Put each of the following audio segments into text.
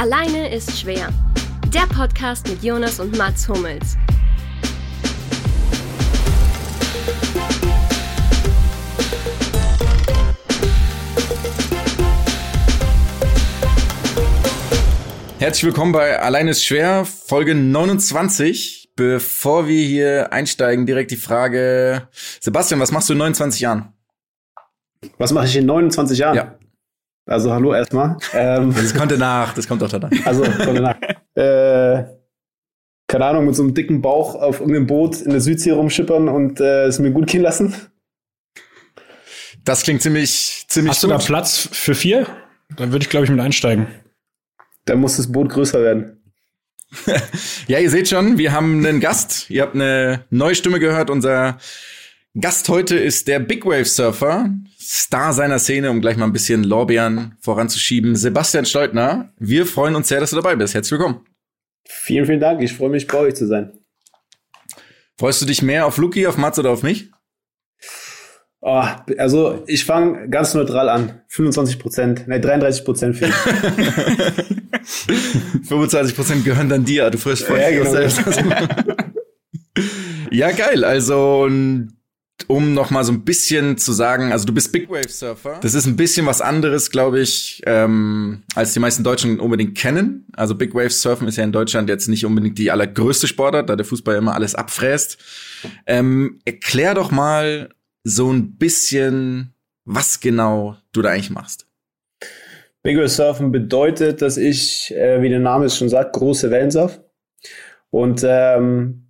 Alleine ist schwer. Der Podcast mit Jonas und Mats Hummels. Herzlich willkommen bei Alleine ist schwer, Folge 29. Bevor wir hier einsteigen, direkt die Frage, Sebastian, was machst du in 29 Jahren? Was mache ich in 29 Jahren? Ja. Also hallo erstmal. Ähm, das kommt danach, das kommt doch danach. Also kommt danach. äh, keine Ahnung, mit so einem dicken Bauch auf irgendeinem Boot in der Südsee rumschippern und äh, es mir gut gehen lassen. Das klingt ziemlich, ziemlich Hast gut. du da Platz für vier? Dann würde ich, glaube ich, mit einsteigen. Dann muss das Boot größer werden. ja, ihr seht schon, wir haben einen Gast. Ihr habt eine neue Stimme gehört. Unser Gast heute ist der Big Wave Surfer, Star seiner Szene, um gleich mal ein bisschen Lorbeeren voranzuschieben. Sebastian Steutner, wir freuen uns sehr, dass du dabei bist. Herzlich willkommen. Vielen, vielen Dank. Ich freue mich, bei euch zu sein. Freust du dich mehr auf Luki, auf Mats oder auf mich? Oh, also ich fange ganz neutral an. 25 Prozent, ne 33 Prozent für 25 Prozent gehören dann dir. Du frisst voll ja, genau. selbst. ja, geil. Also um noch mal so ein bisschen zu sagen, also du bist Big Wave Surfer. Das ist ein bisschen was anderes, glaube ich, ähm, als die meisten Deutschen unbedingt kennen. Also Big Wave Surfen ist ja in Deutschland jetzt nicht unbedingt die allergrößte Sportart, da der Fußball immer alles abfräst. Ähm, erklär doch mal so ein bisschen, was genau du da eigentlich machst. Big Wave Surfen bedeutet, dass ich, äh, wie der Name es schon sagt, große Wellen surf. Und ähm,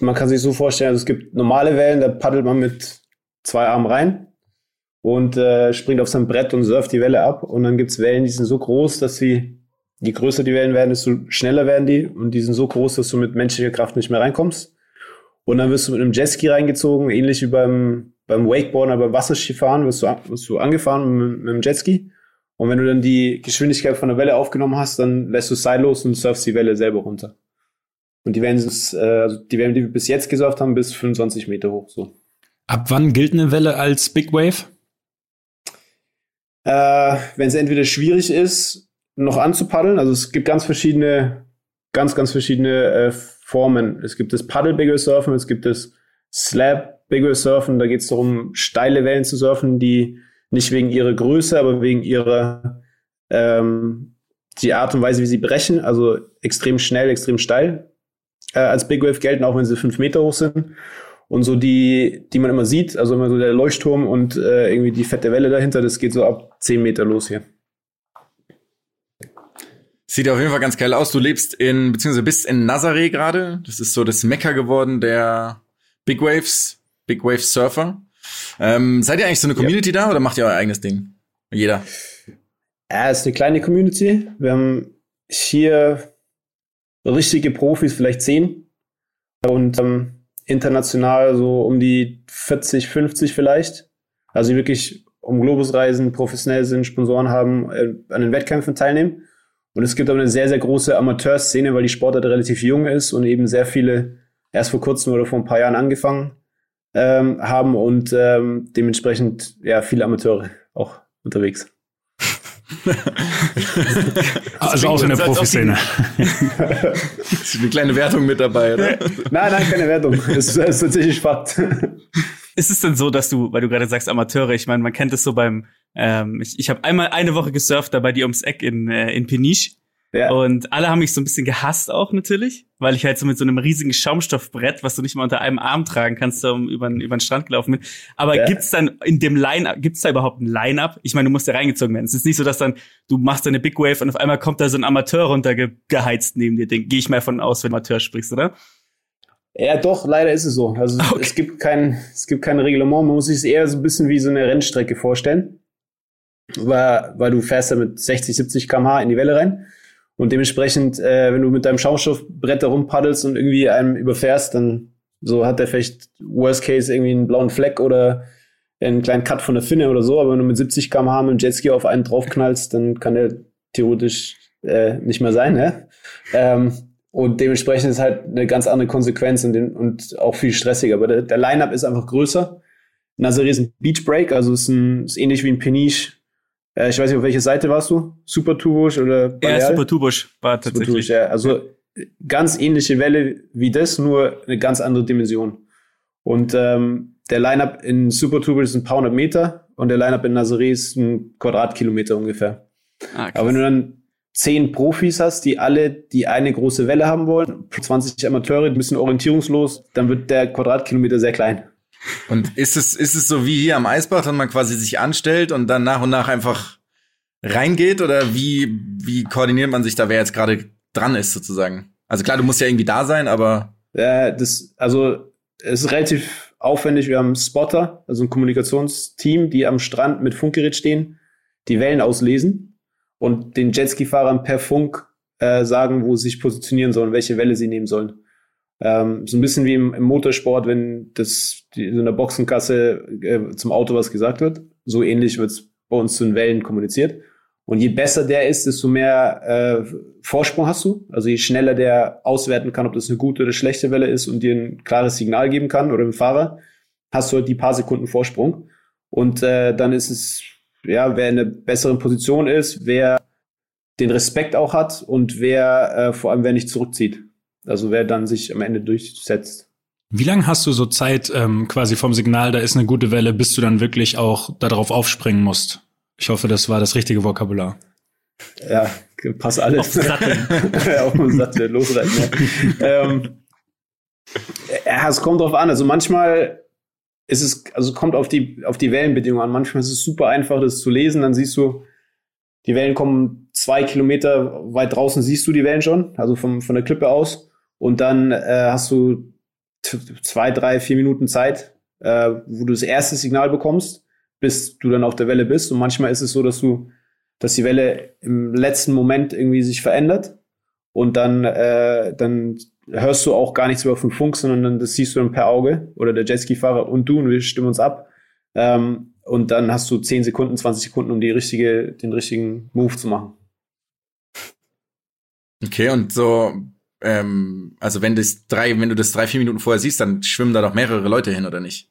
man kann sich so vorstellen, also es gibt normale Wellen, da paddelt man mit zwei Armen rein und äh, springt auf sein Brett und surft die Welle ab. Und dann gibt es Wellen, die sind so groß, dass sie, je größer die Wellen werden, desto schneller werden die. Und die sind so groß, dass du mit menschlicher Kraft nicht mehr reinkommst. Und dann wirst du mit einem Jetski reingezogen, ähnlich wie beim beim Wakeboarden oder beim Wasserskifahren wirst du, wirst du angefahren mit, mit dem Jetski. Und wenn du dann die Geschwindigkeit von der Welle aufgenommen hast, dann lässt du es los und surfst die Welle selber runter. Und die Wellen, sind, äh, also die Wellen, die wir bis jetzt gesurft haben, bis 25 Meter hoch. So. Ab wann gilt eine Welle als Big Wave? Äh, wenn es entweder schwierig ist, noch anzupaddeln, also es gibt ganz verschiedene, ganz, ganz verschiedene äh, Formen. Es gibt das Paddle Big Wave Surfen, es gibt das Slab Big Wave Surfen. Da geht es darum, steile Wellen zu surfen, die nicht wegen ihrer Größe, aber wegen ihrer ähm, die Art und Weise, wie sie brechen, also extrem schnell, extrem steil, äh, als Big Wave gelten, auch wenn sie fünf Meter hoch sind. Und so die, die man immer sieht, also immer so der Leuchtturm und äh, irgendwie die fette Welle dahinter, das geht so ab zehn Meter los hier. Sieht auf jeden Fall ganz geil aus. Du lebst in, beziehungsweise bist in Nazaré gerade. Das ist so das Mecker geworden der Big Waves. Big Wave Surfer. Ähm, seid ihr eigentlich so eine Community ja. da oder macht ihr euer eigenes Ding? Jeder? Ja, es ist eine kleine Community. Wir haben hier richtige Profis, vielleicht zehn. Und ähm, international so um die 40, 50 vielleicht. Also die wirklich um Globus reisen, professionell sind, Sponsoren haben, äh, an den Wettkämpfen teilnehmen. Und es gibt aber eine sehr, sehr große Amateurszene, weil die Sportart relativ jung ist und eben sehr viele erst vor kurzem oder vor ein paar Jahren angefangen ähm, haben und ähm, dementsprechend ja viele Amateure auch unterwegs. Also auch in der Profiszene. ist eine kleine Wertung mit dabei, oder? Nein, nein, keine Wertung. Es ist, ist tatsächlich Fakt. Ist es denn so, dass du, weil du gerade sagst Amateure, ich meine, man kennt es so beim, ähm, ich, ich habe einmal eine Woche gesurft, da bei dir ums Eck in, äh, in Peniche. Ja. Und alle haben mich so ein bisschen gehasst auch natürlich, weil ich halt so mit so einem riesigen Schaumstoffbrett, was du nicht mal unter einem Arm tragen kannst, so über, über den Strand gelaufen bin. Aber ja. gibt's dann in dem Line, gibt's da überhaupt ein Line-Up? Ich meine, du musst ja reingezogen werden. Es ist nicht so, dass dann du machst deine Big Wave und auf einmal kommt da so ein Amateur runtergeheizt neben dir. Gehe ich mal davon aus, wenn du Amateur sprichst, oder? Ja, doch, leider ist es so. Also okay. es gibt kein, es gibt kein Reglement. Man muss sich es eher so ein bisschen wie so eine Rennstrecke vorstellen. Weil, weil du fährst da mit 60, 70 km/h in die Welle rein. Und dementsprechend, äh, wenn du mit deinem Schaumstoffbrett da rumpaddelst und irgendwie einem überfährst, dann so hat der vielleicht Worst Case irgendwie einen blauen Fleck oder einen kleinen Cut von der Finne oder so. Aber wenn du mit 70 km/h mit dem Jetski auf einen draufknallst, dann kann der theoretisch äh, nicht mehr sein. Ne? Ähm, und dementsprechend ist halt eine ganz andere Konsequenz und, den, und auch viel stressiger. Aber der, der Line-Up ist einfach größer. Nazaré ist ein Beach Break, also ist, ein, ist ähnlich wie ein Peniche Äh, ich weiß nicht, auf welche Seite warst du? Super Tubusch oder Baleal? Ja, Super Tubusch war tatsächlich. Super Tubusch, ja. Also ganz ähnliche Welle wie das, nur eine ganz andere Dimension. Und ähm, der Lineup in Super Tubusch ist ein paar hundert Meter und der Lineup in Nazaré ist ein Quadratkilometer ungefähr. Ah, Aber wenn du dann zehn Profis hast, die alle die eine große Welle haben wollen, 20 Amateure, ein bisschen orientierungslos, dann wird der Quadratkilometer sehr klein. Und ist es, ist es so wie hier am Eisbach, dass man quasi sich anstellt und dann nach und nach einfach reingeht? Oder wie, wie koordiniert man sich da, wer jetzt gerade dran ist, sozusagen? Also klar, du musst ja irgendwie da sein, aber. Ja, das, also, es ist relativ aufwendig. Wir haben Spotter, also ein Kommunikationsteam, die am Strand mit Funkgerät stehen, die Wellen auslesen und den Jetski-Fahrern per Funk äh, sagen, wo sie sich positionieren sollen, welche Welle sie nehmen sollen. Ähm, so ein bisschen wie im, im Motorsport, wenn das die, in der Boxenkasse äh, zum Auto was gesagt wird. So ähnlich wird es bei uns zu den Wellen kommuniziert. Und je besser der ist, desto mehr äh, Vorsprung hast du. Also je schneller der auswerten kann, ob das eine gute oder schlechte Welle ist und dir ein klares Signal geben kann oder dem Fahrer, hast du halt die paar Sekunden Vorsprung. Und äh, dann ist es, ja, wer in einer besseren Position ist, wer den Respekt auch hat und wer äh, vor allem wer nicht zurückzieht. Also wer dann sich am Ende durchsetzt. Wie lange hast du so Zeit ähm, quasi vom Signal, da ist eine gute Welle, bis du dann wirklich auch darauf aufspringen musst? Ich hoffe, das war das richtige Vokabular. Ja, passt alles. Auf Satteln. Auf den Sattel, losreiten. Ja. ähm, ja, es kommt drauf an. Also manchmal ist es, also kommt auf die, auf die Wellenbedingungen an. Manchmal ist es super einfach, das zu lesen. Dann siehst du, die Wellen kommen zwei Kilometer weit draußen, siehst du die Wellen schon, also vom, von der Klippe aus. Und dann äh, hast du zwei, drei, vier Minuten Zeit, äh, wo du das erste Signal bekommst, bis du dann auf der Welle bist. Und manchmal ist es so, dass du, dass die Welle im letzten Moment irgendwie sich verändert und dann, äh, dann hörst du auch gar nichts mehr den Funk, sondern dann, das siehst du dann per Auge oder der Jetski-Fahrer und du und wir stimmen uns ab. Ähm, und dann hast du 10 Sekunden, 20 Sekunden, um die richtige, den richtigen Move zu machen. Okay, und so ähm, also wenn das drei, wenn du das drei, vier Minuten vorher siehst, dann schwimmen da doch mehrere Leute hin, oder nicht?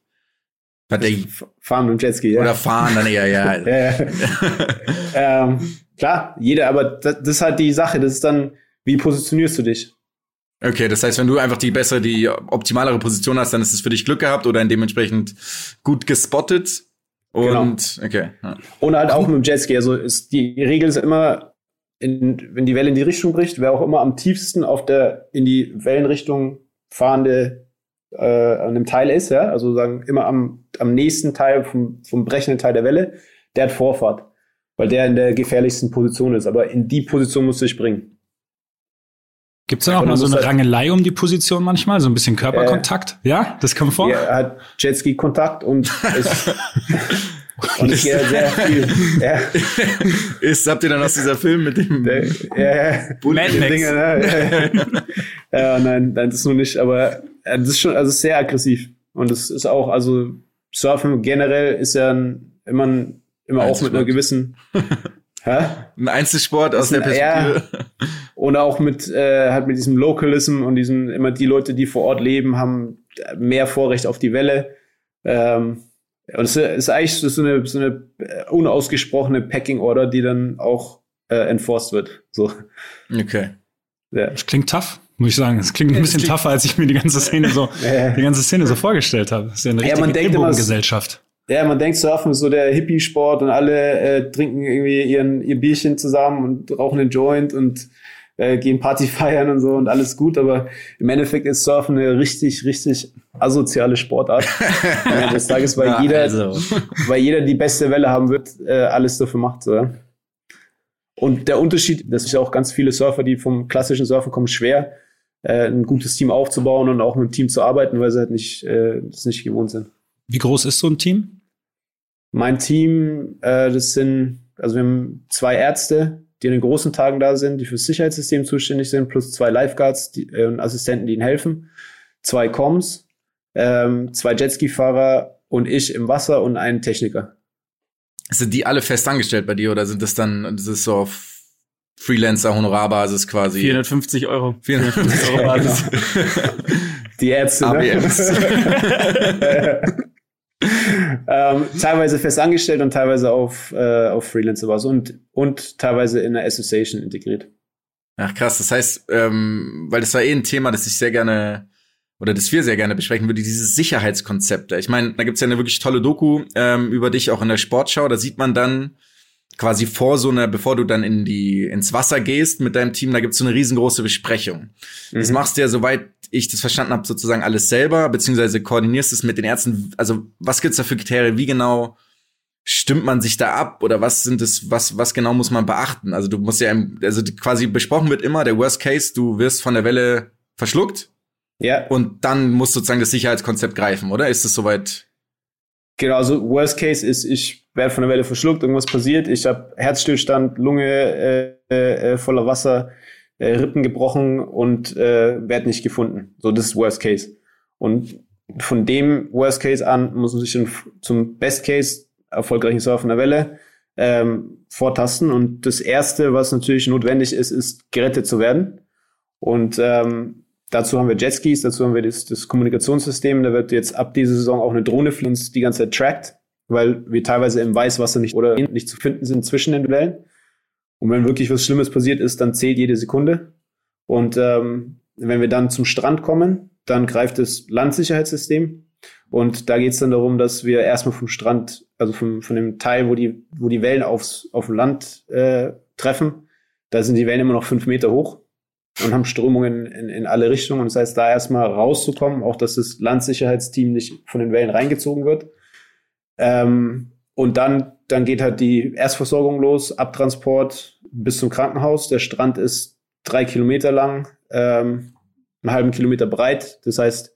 Hat der, fahren mit dem Jetski, ja. Oder fahren dann eher, ja. ja, ja. ähm, klar, jeder, aber das, das ist halt die Sache, das ist dann, wie positionierst du dich? Okay, das heißt, wenn du einfach die bessere, die optimalere Position hast, dann ist es für dich Glück gehabt oder dementsprechend gut gespottet. Und genau. okay. Ja. Und halt auch mit dem Jetski. Also ist die Regel ist immer, in, wenn die Welle in die Richtung bricht, wer auch immer am tiefsten auf der in die Wellenrichtung fahrende äh, an einem Teil ist, ja, also sagen immer am, am nächsten Teil vom, vom brechenden Teil der Welle, der hat Vorfahrt, weil der in der gefährlichsten Position ist. Aber in die Position musst du dich bringen. Gibt es da auch mal so eine halt Rangelei um die Position manchmal? So ein bisschen Körperkontakt? Äh, ja, das kommt vor? Er hat Jetski-Kontakt und ist Und ich gehe sehr viel. Ja. Ist, habt ihr dann aus dieser Film mit dem der, ja, ja. Mad Max. Ne? ja, ja, nein, nein, das nur nicht, aber das ist schon, also sehr aggressiv. Und das ist auch, also Surfen generell ist ja ein, immer, ein, immer auch mit einer gewissen Hä? Ein Einzelsport aus der Perspektive. Ja, und auch mit, äh, halt mit diesem Localism und diesen, immer die Leute, die vor Ort leben, haben mehr Vorrecht auf die Welle. Ähm, und es ist eigentlich so eine, so eine unausgesprochene Packing Order, die dann auch äh, enforced wird. So. Okay. Ja. Das klingt tough, muss ich sagen. Es klingt ein bisschen klingt tougher, als ich mir die ganze Szene so, die ganze Szene so vorgestellt habe. Das ist ja eine richtige ja, man denkt immer, Gesellschaft. Ja, man denkt, Surfen ist so der Hippie-Sport und alle äh, trinken irgendwie ihren, ihr Bierchen zusammen und rauchen einen Joint und äh, gehen Party feiern und so und alles gut, aber im Endeffekt ist Surfen eine richtig, richtig asoziale Sportart. Am des Tages, weil ja, jeder, also. weil jeder die beste Welle haben wird, äh, alles dafür macht. So. Und der Unterschied, das ist ja auch ganz viele Surfer, die vom klassischen Surfen kommen, schwer, äh, ein gutes Team aufzubauen und auch mit dem Team zu arbeiten, weil sie halt nicht, äh, das nicht gewohnt sind. Wie groß ist so ein Team? Mein Team, das sind, also wir haben zwei Ärzte, die in den großen Tagen da sind, die fürs Sicherheitssystem zuständig sind, plus zwei Lifeguards die, äh, und Assistenten, die ihnen helfen, zwei Coms, ähm, zwei Jetski-Fahrer und ich im Wasser und einen Techniker. Sind die alle fest angestellt bei dir oder sind das dann, das ist so auf Freelancer-Honorarbasis quasi? 450 Euro. 450 Euro Basis. die Ärzte, ne? ähm, teilweise fest angestellt und teilweise auf, äh, auf Freelancer-Basis und, und teilweise in der Association integriert. Ach krass, das heißt, ähm, weil das war eh ein Thema, das ich sehr gerne oder das wir sehr gerne besprechen würde, dieses Sicherheitskonzepte. Ich meine, da gibt's ja eine wirklich tolle Doku ähm, über dich auch in der Sportschau. Da sieht man dann quasi vor so einer, bevor du dann in die ins Wasser gehst mit deinem Team, da gibt's so eine riesengroße Besprechung. Mhm. Das machst du ja, soweit ich das verstanden habe, sozusagen alles selber, beziehungsweise koordinierst es mit den Ärzten. Also was gibt's da für Kriterien? Wie genau stimmt man sich da ab oder was sind es, was, was genau muss man beachten? Also du musst ja, also quasi besprochen wird immer der Worst Case, du wirst von der Welle verschluckt. Ja. Und dann muss sozusagen das Sicherheitskonzept greifen, oder? Ist es soweit? Genau, also Worst Case ist, ich werde von der Welle verschluckt, irgendwas passiert, ich habe Herzstillstand, Lunge äh, äh, voller Wasser, äh, Rippen gebrochen und äh, werde nicht gefunden. So, das ist Worst Case. Und von dem Worst Case an muss man sich dann zum Best Case erfolgreichen Surfen der Welle ähm, vortasten. Und das Erste, was natürlich notwendig ist, ist gerettet zu werden. Und ähm, dazu haben wir Jetskis, dazu haben wir das, das Kommunikationssystem. Da wird jetzt ab dieser Saison auch eine Drohne für uns die ganze Zeit trackt, weil wir teilweise im Weißwasser nicht oder nicht zu finden sind zwischen den Wellen. Und wenn wirklich was Schlimmes passiert ist, dann zählt jede Sekunde. Und ähm, wenn wir dann zum Strand kommen, dann greift das Landsicherheitssystem. Und da geht es dann darum, dass wir erstmal vom Strand, also vom, von dem Teil, wo die, wo die Wellen aufs, auf dem Land äh, treffen, da sind die Wellen immer noch fünf Meter hoch und haben Strömungen in, in alle Richtungen. Und das heißt, da erstmal rauszukommen, auch dass das Landsicherheitsteam nicht von den Wellen reingezogen wird. Ähm, und dann, dann geht halt die Erstversorgung los, Abtransport bis zum Krankenhaus. Der Strand ist drei Kilometer lang, ähm, einen halben Kilometer breit. Das heißt,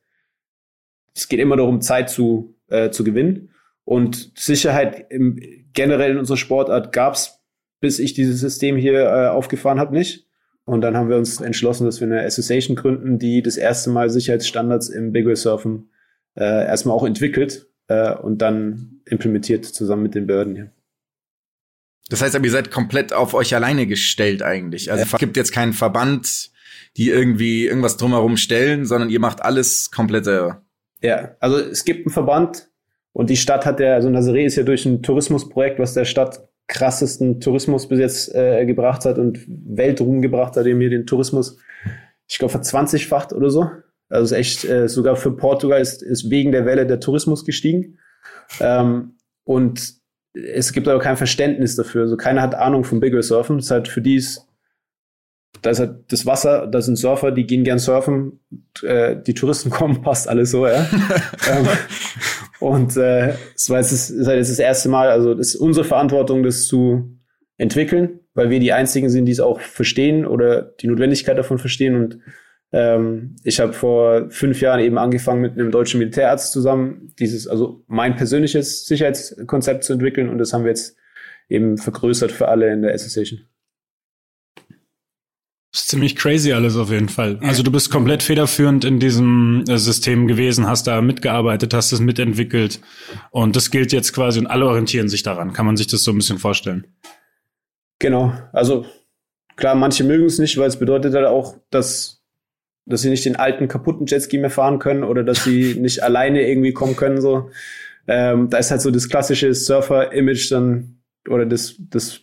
es geht immer darum, Zeit zu, äh, zu gewinnen. Und Sicherheit im, generell in unserer Sportart gab's, bis ich dieses System hier äh, aufgefahren habe, nicht. Und dann haben wir uns entschlossen, dass wir eine Association gründen, die das erste Mal Sicherheitsstandards im Big Wave Surfen äh, erstmal auch entwickelt äh, und dann implementiert zusammen mit den Behörden hier. Das heißt aber, ihr seid komplett auf euch alleine gestellt eigentlich. Also es gibt jetzt keinen Verband, die irgendwie irgendwas drumherum stellen, sondern ihr macht alles komplett selber. Ja, also es gibt einen Verband und die Stadt hat ja, also Nazaré ist ja durch ein Tourismusprojekt, was der Stadt krassesten Tourismus bis jetzt äh, gebracht hat und Weltruhm gebracht hat, dem hier den Tourismus, ich glaube, verzwanzigfacht oder so. Also ist echt, äh, sogar für Portugal ist, ist wegen der Welle der Tourismus gestiegen. Ähm, und es gibt aber kein Verständnis dafür. Also keiner hat Ahnung vom Bigger Surfen. Das ist halt für die ist, da ist halt das Wasser, da sind Surfer, die gehen gern surfen, äh, die Touristen kommen, passt alles so, ja. ähm, und äh, es war jetzt das, ist halt jetzt das erste Mal, also es ist unsere Verantwortung, das zu entwickeln, weil wir die einzigen sind, die es auch verstehen oder die Notwendigkeit davon verstehen. Und ähm, ich habe vor fünf Jahren eben angefangen, mit einem deutschen Militärarzt zusammen dieses, also mein persönliches Sicherheitskonzept zu entwickeln und das haben wir jetzt eben vergrößert für alle in der Association. Das ist ziemlich crazy alles auf jeden Fall. Also du bist komplett federführend in diesem äh, System gewesen, hast da mitgearbeitet, hast es mitentwickelt und das gilt jetzt quasi und alle orientieren sich daran. Kann man sich das so ein bisschen vorstellen? Genau. Also klar, manche mögen es nicht, weil es bedeutet halt auch, dass dass sie nicht den alten kaputten Jetski mehr fahren können oder dass sie nicht alleine irgendwie kommen können so. Ähm, da ist halt so das klassische Surfer-Image dann oder das das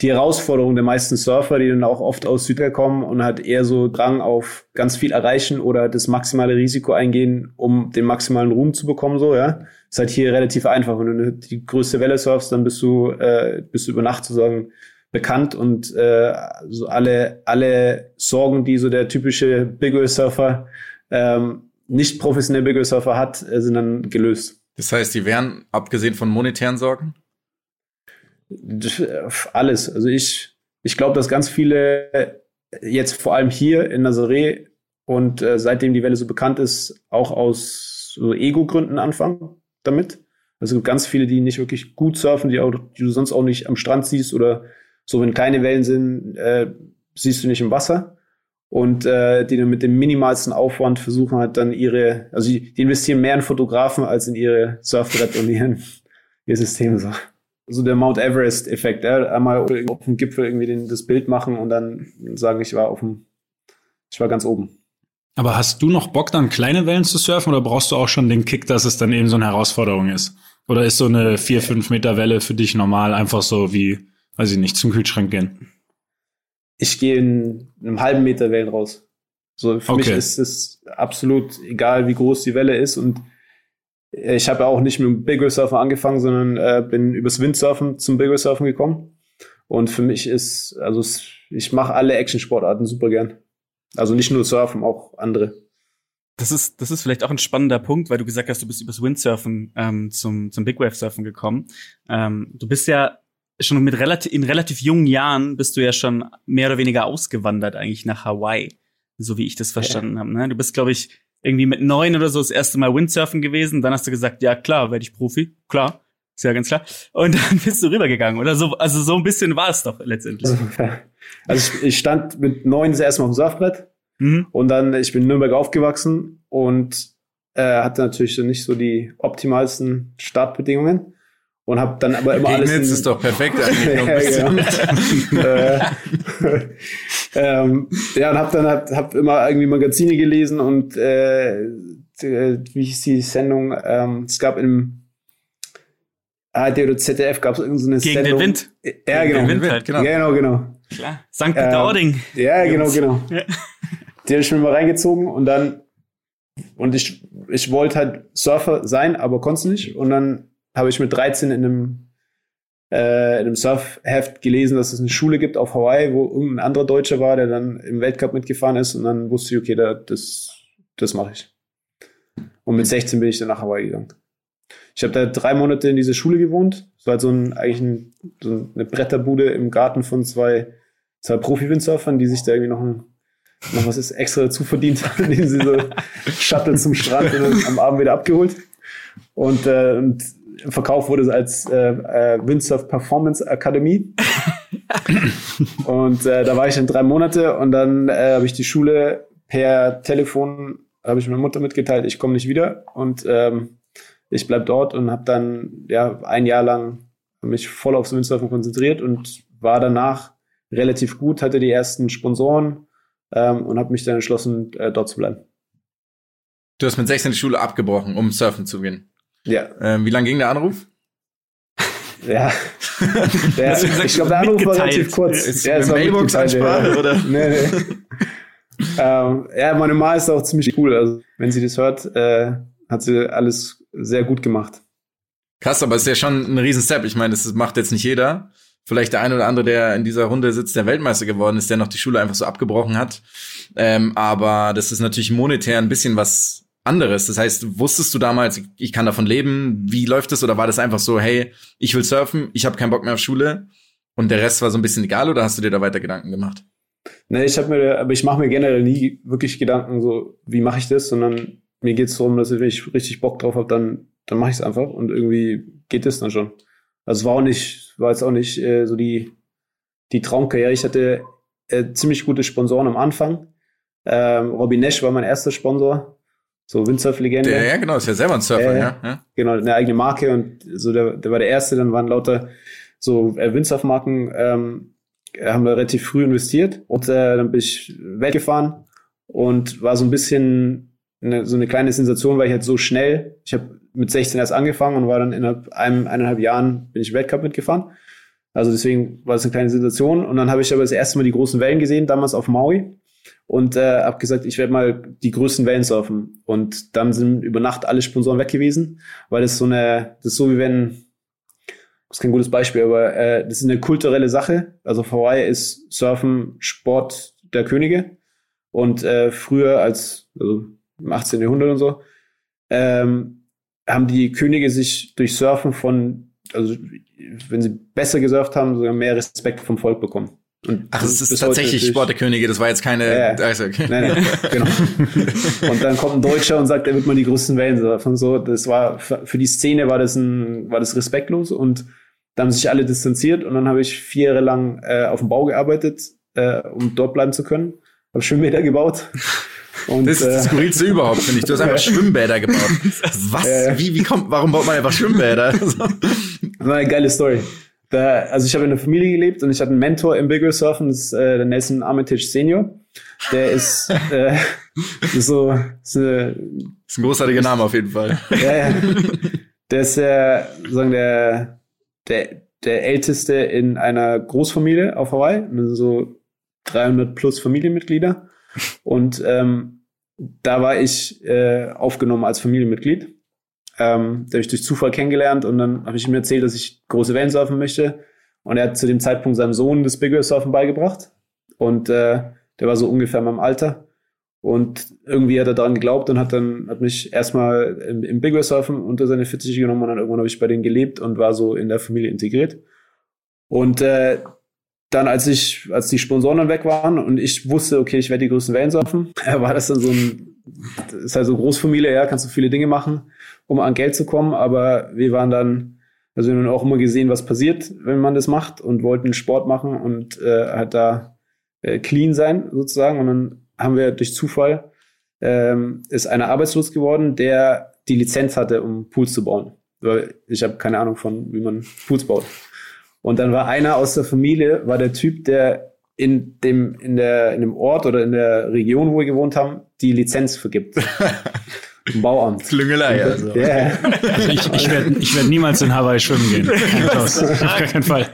die Herausforderung der meisten Surfer, die dann auch oft aus Südkorea kommen und halt eher so Drang auf ganz viel erreichen oder das maximale Risiko eingehen, um den maximalen Ruhm zu bekommen, so, ja. Ist halt hier relativ einfach. Wenn du die größte Welle surfst, dann bist du, äh, bist du über Nacht sozusagen bekannt und äh, so alle, alle Sorgen, die so der typische Big Wave Surfer, ähm, nicht professionelle Big Wave Surfer hat, äh, sind dann gelöst. Das heißt, die wären, abgesehen von monetären Sorgen? Alles. Also ich, ich glaube, dass ganz viele jetzt vor allem hier in Nazaré und äh, seitdem die Welle so bekannt ist, auch aus so Ego-Gründen anfangen damit. Also ganz viele, die nicht wirklich gut surfen, die, auch, die du sonst auch nicht am Strand siehst oder so, wenn keine Wellen sind, äh, siehst du nicht im Wasser. Und äh, die dann mit dem minimalsten Aufwand versuchen halt dann ihre, also die, die investieren mehr in Fotografen als in ihre Surfbrett und ihren, ihr System so so der Mount Everest-Effekt. Ja? Einmal auf dem Gipfel irgendwie den, das Bild machen und dann sagen, ich war auf dem, ich war ganz oben. Aber hast du noch Bock, dann kleine Wellen zu surfen oder brauchst du auch schon den Kick, dass es dann eben so eine Herausforderung ist? Oder ist so eine 4, 5 Meter Welle für dich normal, einfach so wie, weiß ich nicht, zum Kühlschrank gehen? Ich gehe in einem halben Meter Wellen raus. So für okay. mich ist es absolut egal, wie groß die Welle ist und ich habe ja auch nicht mit dem Big Wave Surfen angefangen, sondern äh, bin übers Windsurfen zum Big Wave Surfen gekommen. Und für mich ist, also ich mache alle Action-Sportarten super gern. Also nicht nur Surfen, auch andere. Das ist, das ist vielleicht auch ein spannender Punkt, weil du gesagt hast, du bist übers Windsurfen ähm, zum, zum Big Wave Surfen gekommen. Ähm, du bist ja schon mit relativ, in relativ jungen Jahren bist du ja schon mehr oder weniger ausgewandert eigentlich nach Hawaii, so wie ich das verstanden ja. habe. Ne? Du bist, glaube ich, irgendwie mit neun oder so das erste Mal Windsurfen gewesen. Dann hast du gesagt, ja klar, werde ich Profi, klar. Ist ja ganz klar. Und dann bist du rübergegangen, oder so? Also so ein bisschen war es doch letztendlich. Also ich, ich stand mit neun das erste Mal auf dem Surfbrett mhm. und dann, ich bin in Nürnberg aufgewachsen und äh, hatte natürlich so nicht so die optimalsten Startbedingungen und habe dann aber immer Gegen alles. Netz ist doch perfekt eigentlich. ja, genau. äh, ähm, ja, und habe dann hab, hab immer irgendwie Magazine gelesen und äh, wie hieß die Sendung? Ähm, es gab im ARD oder ZDF gab es irgendeine Gegen Sendung. den Wind. Ja, genau. Gegen den Wind halt, genau. Genau, genau. Klar. St. Peter-Ording. Ähm, ja, genau, genau. Ja. Die habe ich mir mal reingezogen und dann und ich, ich wollte halt Surfer sein, aber konnte nicht. Und dann habe ich mit 13 in einem, äh, in einem Surfheft gelesen, dass es eine Schule gibt auf Hawaii, wo irgendein anderer Deutscher war, der dann im Weltcup mitgefahren ist. Und dann wusste ich, okay, da, das, das mache ich. Und mit 16 bin ich dann nach Hawaii gegangen. Ich habe da drei Monate in dieser Schule gewohnt. Es war halt so ein, eigentlich ein, so eine Bretterbude im Garten von zwei, zwei Profi-Windsurfern, die sich da irgendwie noch ein noch was ist extra dazu verdient haben, indem sie so Shuttle zum Strand und am Abend wieder abgeholt. Und, äh, und verkauft wurde es als äh, äh, Windsurf Performance Akademie. und äh, da war ich dann drei Monate und dann äh, habe ich die Schule per Telefon, habe ich meiner Mutter mitgeteilt, ich komme nicht wieder und ähm, ich bleib dort und habe dann ja ein Jahr lang mich voll aufs Windsurfen konzentriert und war danach relativ gut, hatte die ersten Sponsoren ähm, und habe mich dann entschlossen, äh, dort zu bleiben. Du hast mit 16 die Schule abgebrochen, um surfen zu gehen. Ja. Ähm, wie lange ging der Anruf? Ja. ja ich glaube, der Anruf war relativ kurz. Ist ja, es war Mailbox-Ansprache, ja. oder? Nee, nee. ähm, ja, meine Ma ist auch ziemlich cool. Also, wenn sie das hört, äh, hat sie alles sehr gut gemacht. Krass, aber es ist ja schon ein Riesen-Step. Ich meine, das macht jetzt nicht jeder. Vielleicht der eine oder andere, der in dieser Runde sitzt, der Weltmeister geworden ist, der noch die Schule einfach so abgebrochen hat. Ähm, aber das ist natürlich monetär ein bisschen was anderes. Das heißt, wusstest du damals, ich kann davon leben? Wie läuft das? Oder war das einfach so, hey, ich will surfen, ich habe keinen Bock mehr auf Schule und der Rest war so ein bisschen egal oder hast du dir da weiter Gedanken gemacht? Nee, ich habe mir, aber ich mache mir generell nie wirklich Gedanken, so wie mache ich das, sondern mir geht es darum, dass wenn ich richtig Bock drauf habe, dann, dann mache ich es einfach und irgendwie geht es dann schon. Also war auch nicht, war jetzt auch nicht äh, so die, die Traumkarriere. Ich hatte äh, ziemlich gute Sponsoren am Anfang. Ähm, Robbie Nash war mein erster Sponsor so Windsurf-Legende. Ja, ja, genau, ist ja selber ein Surfer, äh, ja, ja. Genau, eine eigene Marke und so der, der war der erste, dann waren lauter so äh, Windsurf-Marken, ähm, haben wir relativ früh investiert und äh, dann bin ich weggefahren und war so ein bisschen eine, so eine kleine Sensation, weil ich halt so schnell, ich habe mit 16 erst angefangen und war dann innerhalb einem, eineinhalb Jahren bin ich Weltcup mitgefahren. Also deswegen war es eine kleine Sensation. Und dann habe ich aber das erste Mal die großen Wellen gesehen, damals auf Maui und äh, habe gesagt, ich werde mal die größten Wellen surfen. Und dann sind über Nacht alle Sponsoren weg gewesen, weil das so eine, das ist so wie wenn, das ist kein gutes Beispiel, aber äh, das ist eine kulturelle Sache. Also Hawaii ist Surfen Sport der Könige. Und äh, früher als, also im 18. Jahrhundert und so, ähm, haben die Könige sich durch Surfen von, also wenn sie besser gesurft haben, sogar mehr Respekt vom Volk bekommen. Und Ach, das ist tatsächlich Sport der Könige, das war jetzt keine. Ja, ja. Also, okay. Nein, nein, genau. und dann kommt ein Deutscher und sagt, er wird mal die größten Wellen surfen. So, das war für die Szene war das ein, war das respektlos und da haben sich alle distanziert und dann habe ich vier Jahre lang äh, auf dem Bau gearbeitet, äh, um dort bleiben zu können. Habe Schwimmbäder gebaut. Und, das ist das äh, Skurrilste überhaupt, finde ich. Du hast einfach Schwimmbäder gebaut. Was? Wie, wie kommt, warum baut man einfach Schwimmbäder? das war eine geile Story. Da, also ich habe in einer Familie gelebt und ich hatte einen Mentor im Big Wheel Surfen, das ist äh, der Nelson Armitage Senior. Der ist, äh, so ist, eine, ist ein großartiger Name auf jeden Fall. Ja, ja. Der ist der, sagen der, der, der älteste in einer Großfamilie auf Hawaii. So 300 plus Familienmitglieder. Und ähm, da war ich äh, aufgenommen als Familienmitglied. Ähm, da habe ich durch Zufall kennengelernt und dann habe ich ihm erzählt, dass ich große Wellen surfen möchte. Und er hat zu dem Zeitpunkt seinem Sohn das Big Wave Surfen beigebracht. Und äh, der war so ungefähr in meinem Alter. Und irgendwie hat er daran geglaubt und hat dann hat mich erstmal im, im Big Wave Surfen unter seine Fittiche genommen und dann irgendwann habe ich bei denen gelebt und war so in der Familie integriert. Und äh, dann, als ich, als die Sponsoren dann weg waren und ich wusste, okay, ich werde die größten Wellen surfen, war das dann so ein, das ist halt so Großfamilie, ja, kannst du viele Dinge machen, um an Geld zu kommen, aber wir waren dann, also wir haben auch immer gesehen, was passiert, wenn man das macht und wollten Sport machen und äh, halt da äh, clean sein sozusagen und dann haben wir durch Zufall ähm, ist einer arbeitslos geworden, der die Lizenz hatte, um Pools zu bauen. Ich habe keine Ahnung von, wie man Pools baut. Und dann war einer aus der Familie, war der Typ, der in dem, in der, in dem Ort oder in der Region, wo wir gewohnt haben, die Lizenz vergibt. Bauamt. Klüngelei, also. Yeah. also ich, ich werde ich werd niemals in Hawaii schwimmen gehen. Auf gar keinen Fall.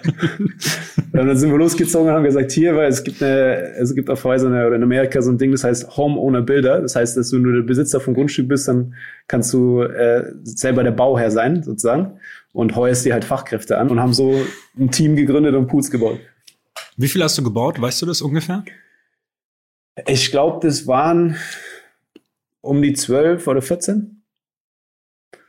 Und dann sind wir losgezogen und haben gesagt, hier, weil es gibt eine, es gibt auf Hawaii so eine, oder in Amerika so ein Ding, das heißt Homeowner Builder. Das heißt, dass du nur der Besitzer vom Grundstück bist, dann kannst du äh, selber der Bauherr sein, sozusagen. Und heuerst dir halt Fachkräfte an und haben so ein Team gegründet und Pools gebaut. Wie viel hast du gebaut? Weißt du das ungefähr? Ich glaube, das waren um die 12 oder 14.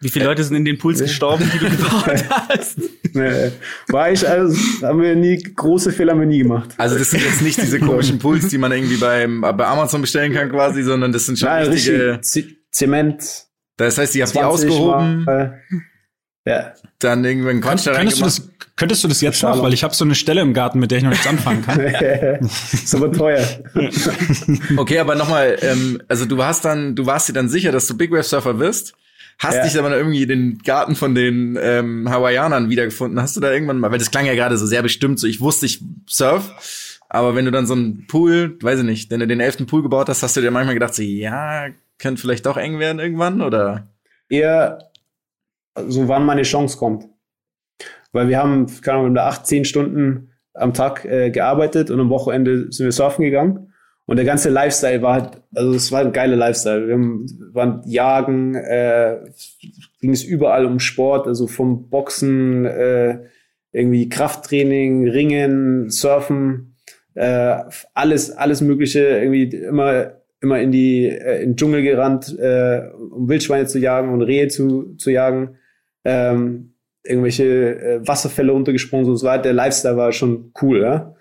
Wie viele Leute sind in den Pools gestorben, die du gebaut hast? Nee, war ich, also, haben wir nie, große Fehler haben wir nie gemacht. Also das sind jetzt nicht diese komischen Pools, die man irgendwie beim, bei Amazon bestellen kann quasi, sondern das sind schon Nein, richtige... Zement. Das heißt, ihr habt die ausgehoben. Mal, ja. Dann irgendwann Quatsch da könntest du, das, könntest du das jetzt noch? Weil ich habe so eine Stelle im Garten, mit der ich noch nichts anfangen kann. ist aber teuer. okay, aber nochmal, ähm, also du warst dann, du warst dir dann sicher, dass du Big Wave Surfer wirst? Hast ja. dich aber irgendwie den Garten von den ähm, Hawaiianern wiedergefunden? Hast du da irgendwann mal, weil das klang ja gerade so sehr bestimmt, so ich wusste, ich surf, aber wenn du dann so einen Pool, weiß ich nicht, wenn du den elften Pool gebaut hast, hast du dir manchmal gedacht, so ja, könnte vielleicht doch eng werden irgendwann, oder? Eher so wann meine Chance kommt. Weil wir haben, keine Ahnung, da acht, zehn Stunden am Tag äh, gearbeitet und am Wochenende sind wir surfen gegangen. Und der ganze Lifestyle war halt, also es war ein geiler Lifestyle. Wir haben, waren jagen, äh, ging es überall um Sport, also vom Boxen, äh, irgendwie Krafttraining, Ringen, Surfen, äh, alles, alles Mögliche, irgendwie immer, immer in die, äh, in den Dschungel gerannt, äh, um Wildschweine zu jagen und Rehe zu, zu jagen ähm, irgendwelche äh, Wasserfälle runtergesprungen, so, so war der Lifestyle war schon cool, ja.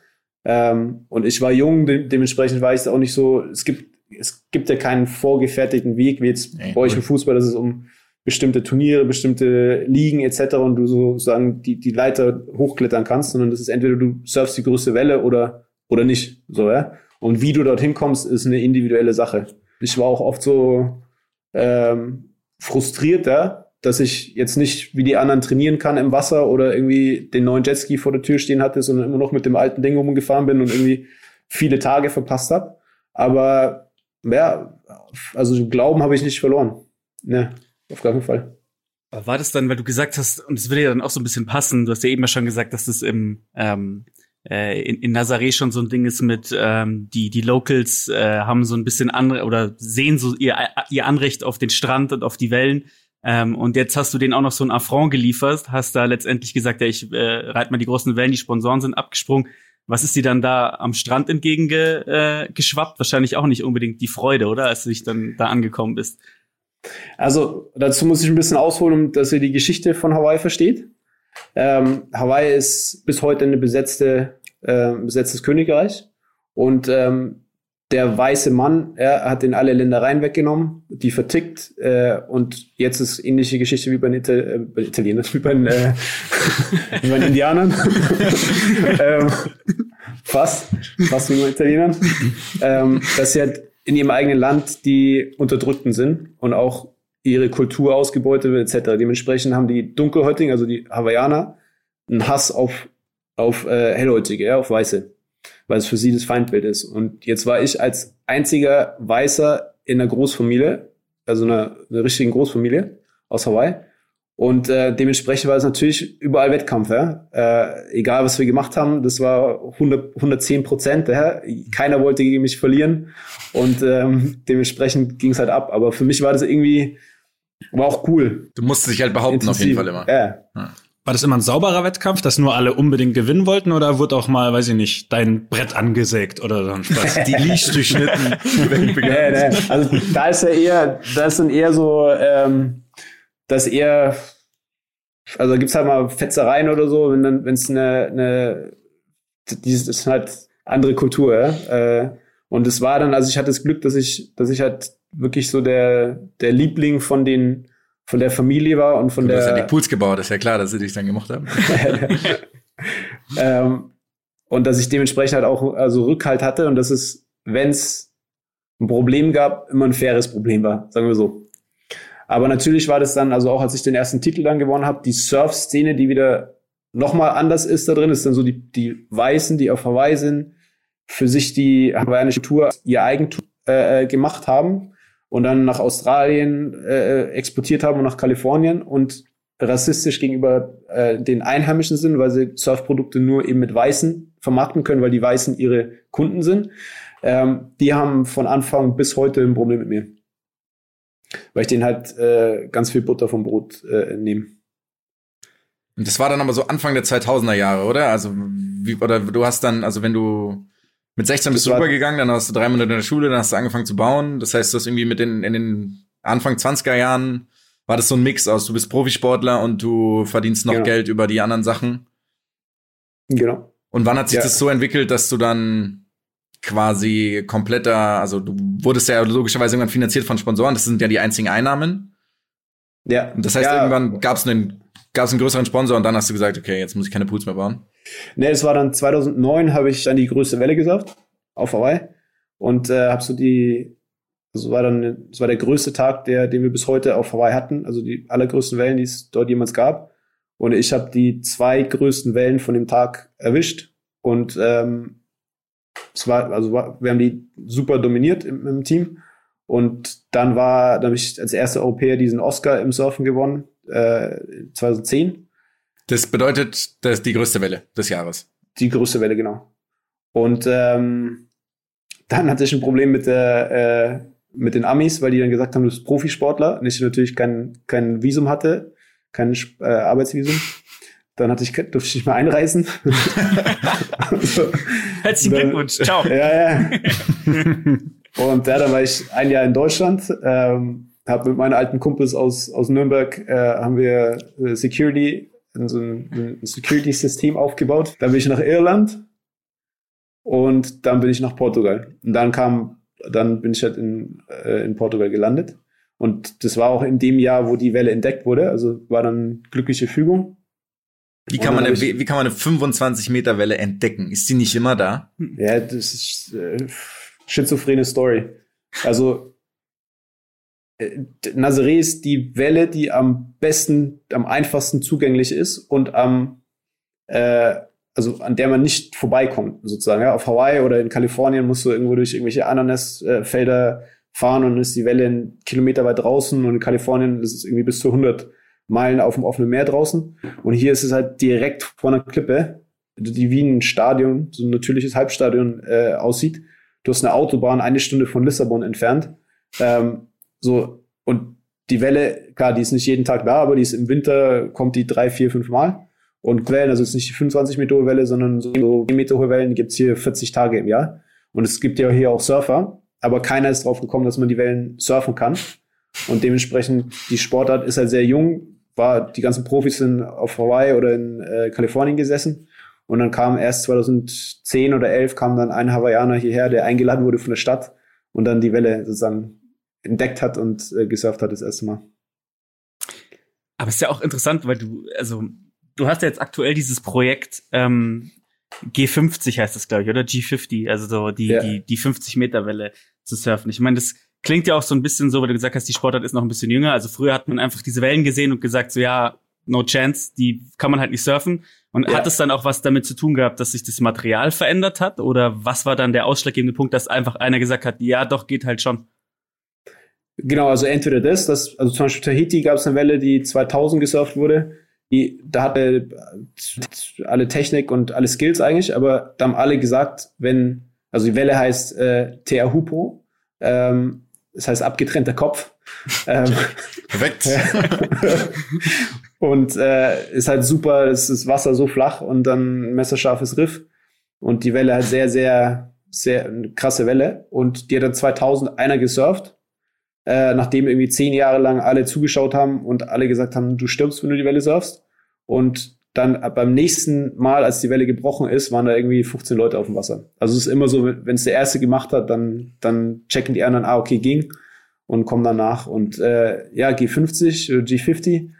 Ähm, und ich war jung, de dementsprechend war ich auch nicht so, es gibt, es gibt ja keinen vorgefertigten Weg, wie jetzt nee, bei euch im Fußball, dass es um bestimmte Turniere, bestimmte Ligen etc. und du sozusagen die, die Leiter hochklettern kannst, sondern das ist entweder du surfst die größte Welle oder, oder nicht, so, ja. Und wie du dorthin kommst, ist eine individuelle Sache. Ich war auch oft so ähm, frustrierter, dass ich jetzt nicht wie die anderen trainieren kann im Wasser oder irgendwie den neuen Jetski vor der Tür stehen hatte, sondern immer noch mit dem alten Ding rumgefahren bin und irgendwie viele Tage verpasst habe. Aber ja, also Glauben habe ich nicht verloren. Ne, auf gar keinen Fall. War das dann, weil du gesagt hast, und es würde ja dann auch so ein bisschen passen, du hast ja eben schon gesagt, dass das im ähm, äh, in, in Nazaré schon so ein Ding ist mit ähm, die die Locals äh, haben so ein bisschen andere oder sehen so ihr ihr Anrecht auf den Strand und auf die Wellen ähm, und jetzt hast du den auch noch so ein Affront geliefert, hast da letztendlich gesagt, ja, ich äh, reite mal die großen Wellen, die Sponsoren sind abgesprungen. Was ist dir dann da am Strand entgegengeschwappt? Äh, Wahrscheinlich auch nicht unbedingt die Freude, oder? Als du dich dann da angekommen bist. Also dazu muss ich ein bisschen ausholen, dass ihr die Geschichte von Hawaii versteht. Ähm, Hawaii ist bis heute eine besetzte, äh, besetztes Königreich. Und ähm, der weiße Mann, er hat in alle Ländereien weggenommen, die vertickt äh, und jetzt ist ähnliche Geschichte wie bei den, Ital äh, bei Italienern, wie bei den, äh, wie bei den Indianern. ähm, fast, fast wie bei den Italienern. ähm, dass sie halt in ihrem eigenen Land die Unterdrückten sind und auch ihre Kultur ausgebeutet wird etc. Dementsprechend haben die Dunkelhäutigen, also die Hawaiianer, einen Hass auf, auf äh, Hellhäutige, ja, auf Weiße weil es für sie das Feindbild ist. Und jetzt war ich als einziger Weißer in einer Großfamilie, also einer, einer richtigen Großfamilie aus Hawaii. Und äh, dementsprechend war es natürlich überall Wettkampf. Ja? Äh, egal, was wir gemacht haben, das war 100, 110 Prozent. Ja? Keiner wollte gegen mich verlieren. Und ähm, dementsprechend ging es halt ab. Aber für mich war das irgendwie, war auch cool. Du musst dich halt behaupten Intensiv. auf jeden Fall immer. Ja. ja. War das immer ein sauberer Wettkampf, dass nur alle unbedingt gewinnen wollten oder wurde auch mal, weiß ich nicht, dein Brett angesägt oder so ein Spaß? Die Leash durchschnitten. nee, nee. Also da ist ja eher, das sind eher so, ähm, dass eher, also gibt's halt mal Fetzereien oder so, wenn dann, wenn es eine, eine, dieses ist halt andere Kultur, ja? Äh, und es war dann, also ich hatte das Glück, dass ich, dass ich halt wirklich so der, der Liebling von den, von der Familie war und von du der. Du hast ja die Pools gebaut, ist ja klar, dass sie dich dann gemacht haben. ähm, und dass ich dementsprechend halt auch also Rückhalt hatte und dass es, wenn es ein Problem gab, immer ein faires Problem war, sagen wir so. Aber natürlich war das dann, also auch als ich den ersten Titel dann gewonnen habe, die Surf-Szene, die wieder nochmal anders ist da drin, ist dann so die, die Weißen, die auf Hawaii sind, für sich die hawaiianische Tour ihr Eigentum äh, äh, gemacht haben und dann nach Australien äh, exportiert haben und nach Kalifornien und rassistisch gegenüber äh, den Einheimischen sind, weil sie Surfprodukte nur eben mit Weißen vermarkten können, weil die Weißen ihre Kunden sind. Ähm, die haben von Anfang bis heute ein Problem mit mir weil ich den halt äh, ganz viel Butter vom Brot äh, nehme. Und das war dann aber so Anfang der 2000er Jahre, oder? Also wie oder du hast dann, also wenn du mit 16 bist du rübergegangen, dann hast du drei Monate in der Schule, dann hast du angefangen zu bauen. Das heißt, du hast irgendwie mit den in den Anfang 20er Jahren war das so ein Mix aus, du bist Profisportler und du verdienst noch genau. Geld über die anderen Sachen. Genau. Und wann hat sich ja. das so entwickelt, dass du dann quasi kompletter, also du wurdest ja logischerweise irgendwann finanziert von Sponsoren, das sind ja die einzigen Einnahmen. Ja. Das heißt, ja. irgendwann gab es einen, gab's einen größeren Sponsor und dann hast du gesagt, okay, jetzt muss ich keine Pools mehr bauen. Nee, es war dann 2009 habe ich dann die größte Welle gesagt auf Hawaii und äh, habe so die, also war dann, es war der größte Tag, der, den wir bis heute auf Hawaii hatten, also die allergrößten Wellen, die es dort jemals gab. Und ich habe die zwei größten Wellen von dem Tag erwischt und ähm, es war, also wir haben die super dominiert im, im Team. Und dann war, dann habe ich als erster Europäer diesen Oscar im Surfen gewonnen, äh, 2010. Das bedeutet, das ist die größte Welle des Jahres. Die größte Welle, genau. Und ähm, dann hatte ich ein Problem mit der äh, mit den Amis, weil die dann gesagt haben, du bist Profisportler und ich natürlich kein, kein Visum hatte, kein äh, Arbeitsvisum. Dann hatte ich, durfte ich nicht mehr einreisen. Herzlichen Glückwunsch. Ciao. Ja, ja. Und ja, dann war ich ein Jahr in Deutschland, ähm, habe mit meinen alten Kumpels aus, aus Nürnberg, äh, haben wir äh, Security, so ein, ein Security-System aufgebaut. Dann bin ich nach Irland und dann bin ich nach Portugal. Und dann kam, dann bin ich halt in, äh, in Portugal gelandet. Und das war auch in dem Jahr, wo die Welle entdeckt wurde. Also war dann glückliche Fügung. Wie kann, man eine, wie kann man eine 25 Meter Welle entdecken? Ist die nicht immer da? Ja, das ist äh, schizophrene Story. Also Nazaré ist die Welle, die am besten, am einfachsten zugänglich ist und am äh, also an der man nicht vorbeikommt, sozusagen. Ja? Auf Hawaii oder in Kalifornien musst du irgendwo durch irgendwelche Ananasfelder fahren und ist die Welle einen Kilometer weit draußen und in Kalifornien ist es irgendwie bis zu 100 Meilen auf dem offenen Meer draußen. Und hier ist es halt direkt vor einer Klippe, die wie ein Stadion, so ein natürliches Halbstadion äh, aussieht. Du hast eine Autobahn eine Stunde von Lissabon entfernt. Ähm, so, und die Welle, klar, die ist nicht jeden Tag da, aber die ist im Winter, kommt die drei, vier, fünf Mal. Und Wellen, also es ist nicht die 25 Meter hohe Welle, sondern so 10 Meter hohe Wellen gibt's hier 40 Tage im Jahr. Und es gibt ja hier auch Surfer, aber keiner ist drauf gekommen, dass man die Wellen surfen kann. Und dementsprechend, die Sportart ist halt sehr jung, war, die ganzen Profis sind auf Hawaii oder in äh, Kalifornien gesessen. Und dann kam erst 2010 oder 11 kam dann ein Hawaiianer hierher, der eingeladen wurde von der Stadt und dann die Welle sozusagen entdeckt hat und äh, gesurft hat das erste Mal. Aber es ist ja auch interessant, weil du, also, du hast ja jetzt aktuell dieses Projekt ähm, G50 heißt das, glaube ich, oder G50, also so die, ja. die, die 50 Meter Welle zu surfen. Ich meine, das klingt ja auch so ein bisschen so, weil du gesagt hast, die Sportart ist noch ein bisschen jünger. Also früher hat man einfach diese Wellen gesehen und gesagt, so ja, no chance, die kann man halt nicht surfen. Und ja. hat es dann auch was damit zu tun gehabt, dass sich das Material verändert hat? Oder was war dann der ausschlaggebende Punkt, dass einfach einer gesagt hat, ja, doch, geht halt schon? Genau, also entweder das, das also zum Beispiel Tahiti gab es eine Welle, die 2000 gesurft wurde. Die, da hatte alle Technik und alle Skills eigentlich, aber da haben alle gesagt, wenn, also die Welle heißt äh, Tea Hupo, ähm, das heißt abgetrennter Kopf. ähm, Perfekt. und äh, ist halt super, ist das Wasser so flach und dann messerscharfes Riff und die Welle hat sehr, sehr, sehr eine krasse Welle und die hat dann 2000 einer gesurft äh, nachdem irgendwie zehn Jahre lang alle zugeschaut haben und alle gesagt haben, du stirbst, wenn du die Welle surfst. Und dann beim nächsten Mal, als die Welle gebrochen ist, waren da irgendwie 15 Leute auf dem Wasser. Also es ist immer so, wenn es der Erste gemacht hat, dann, dann checken die anderen, ah, okay, ging und kommen danach. Und äh, ja, G50 oder G50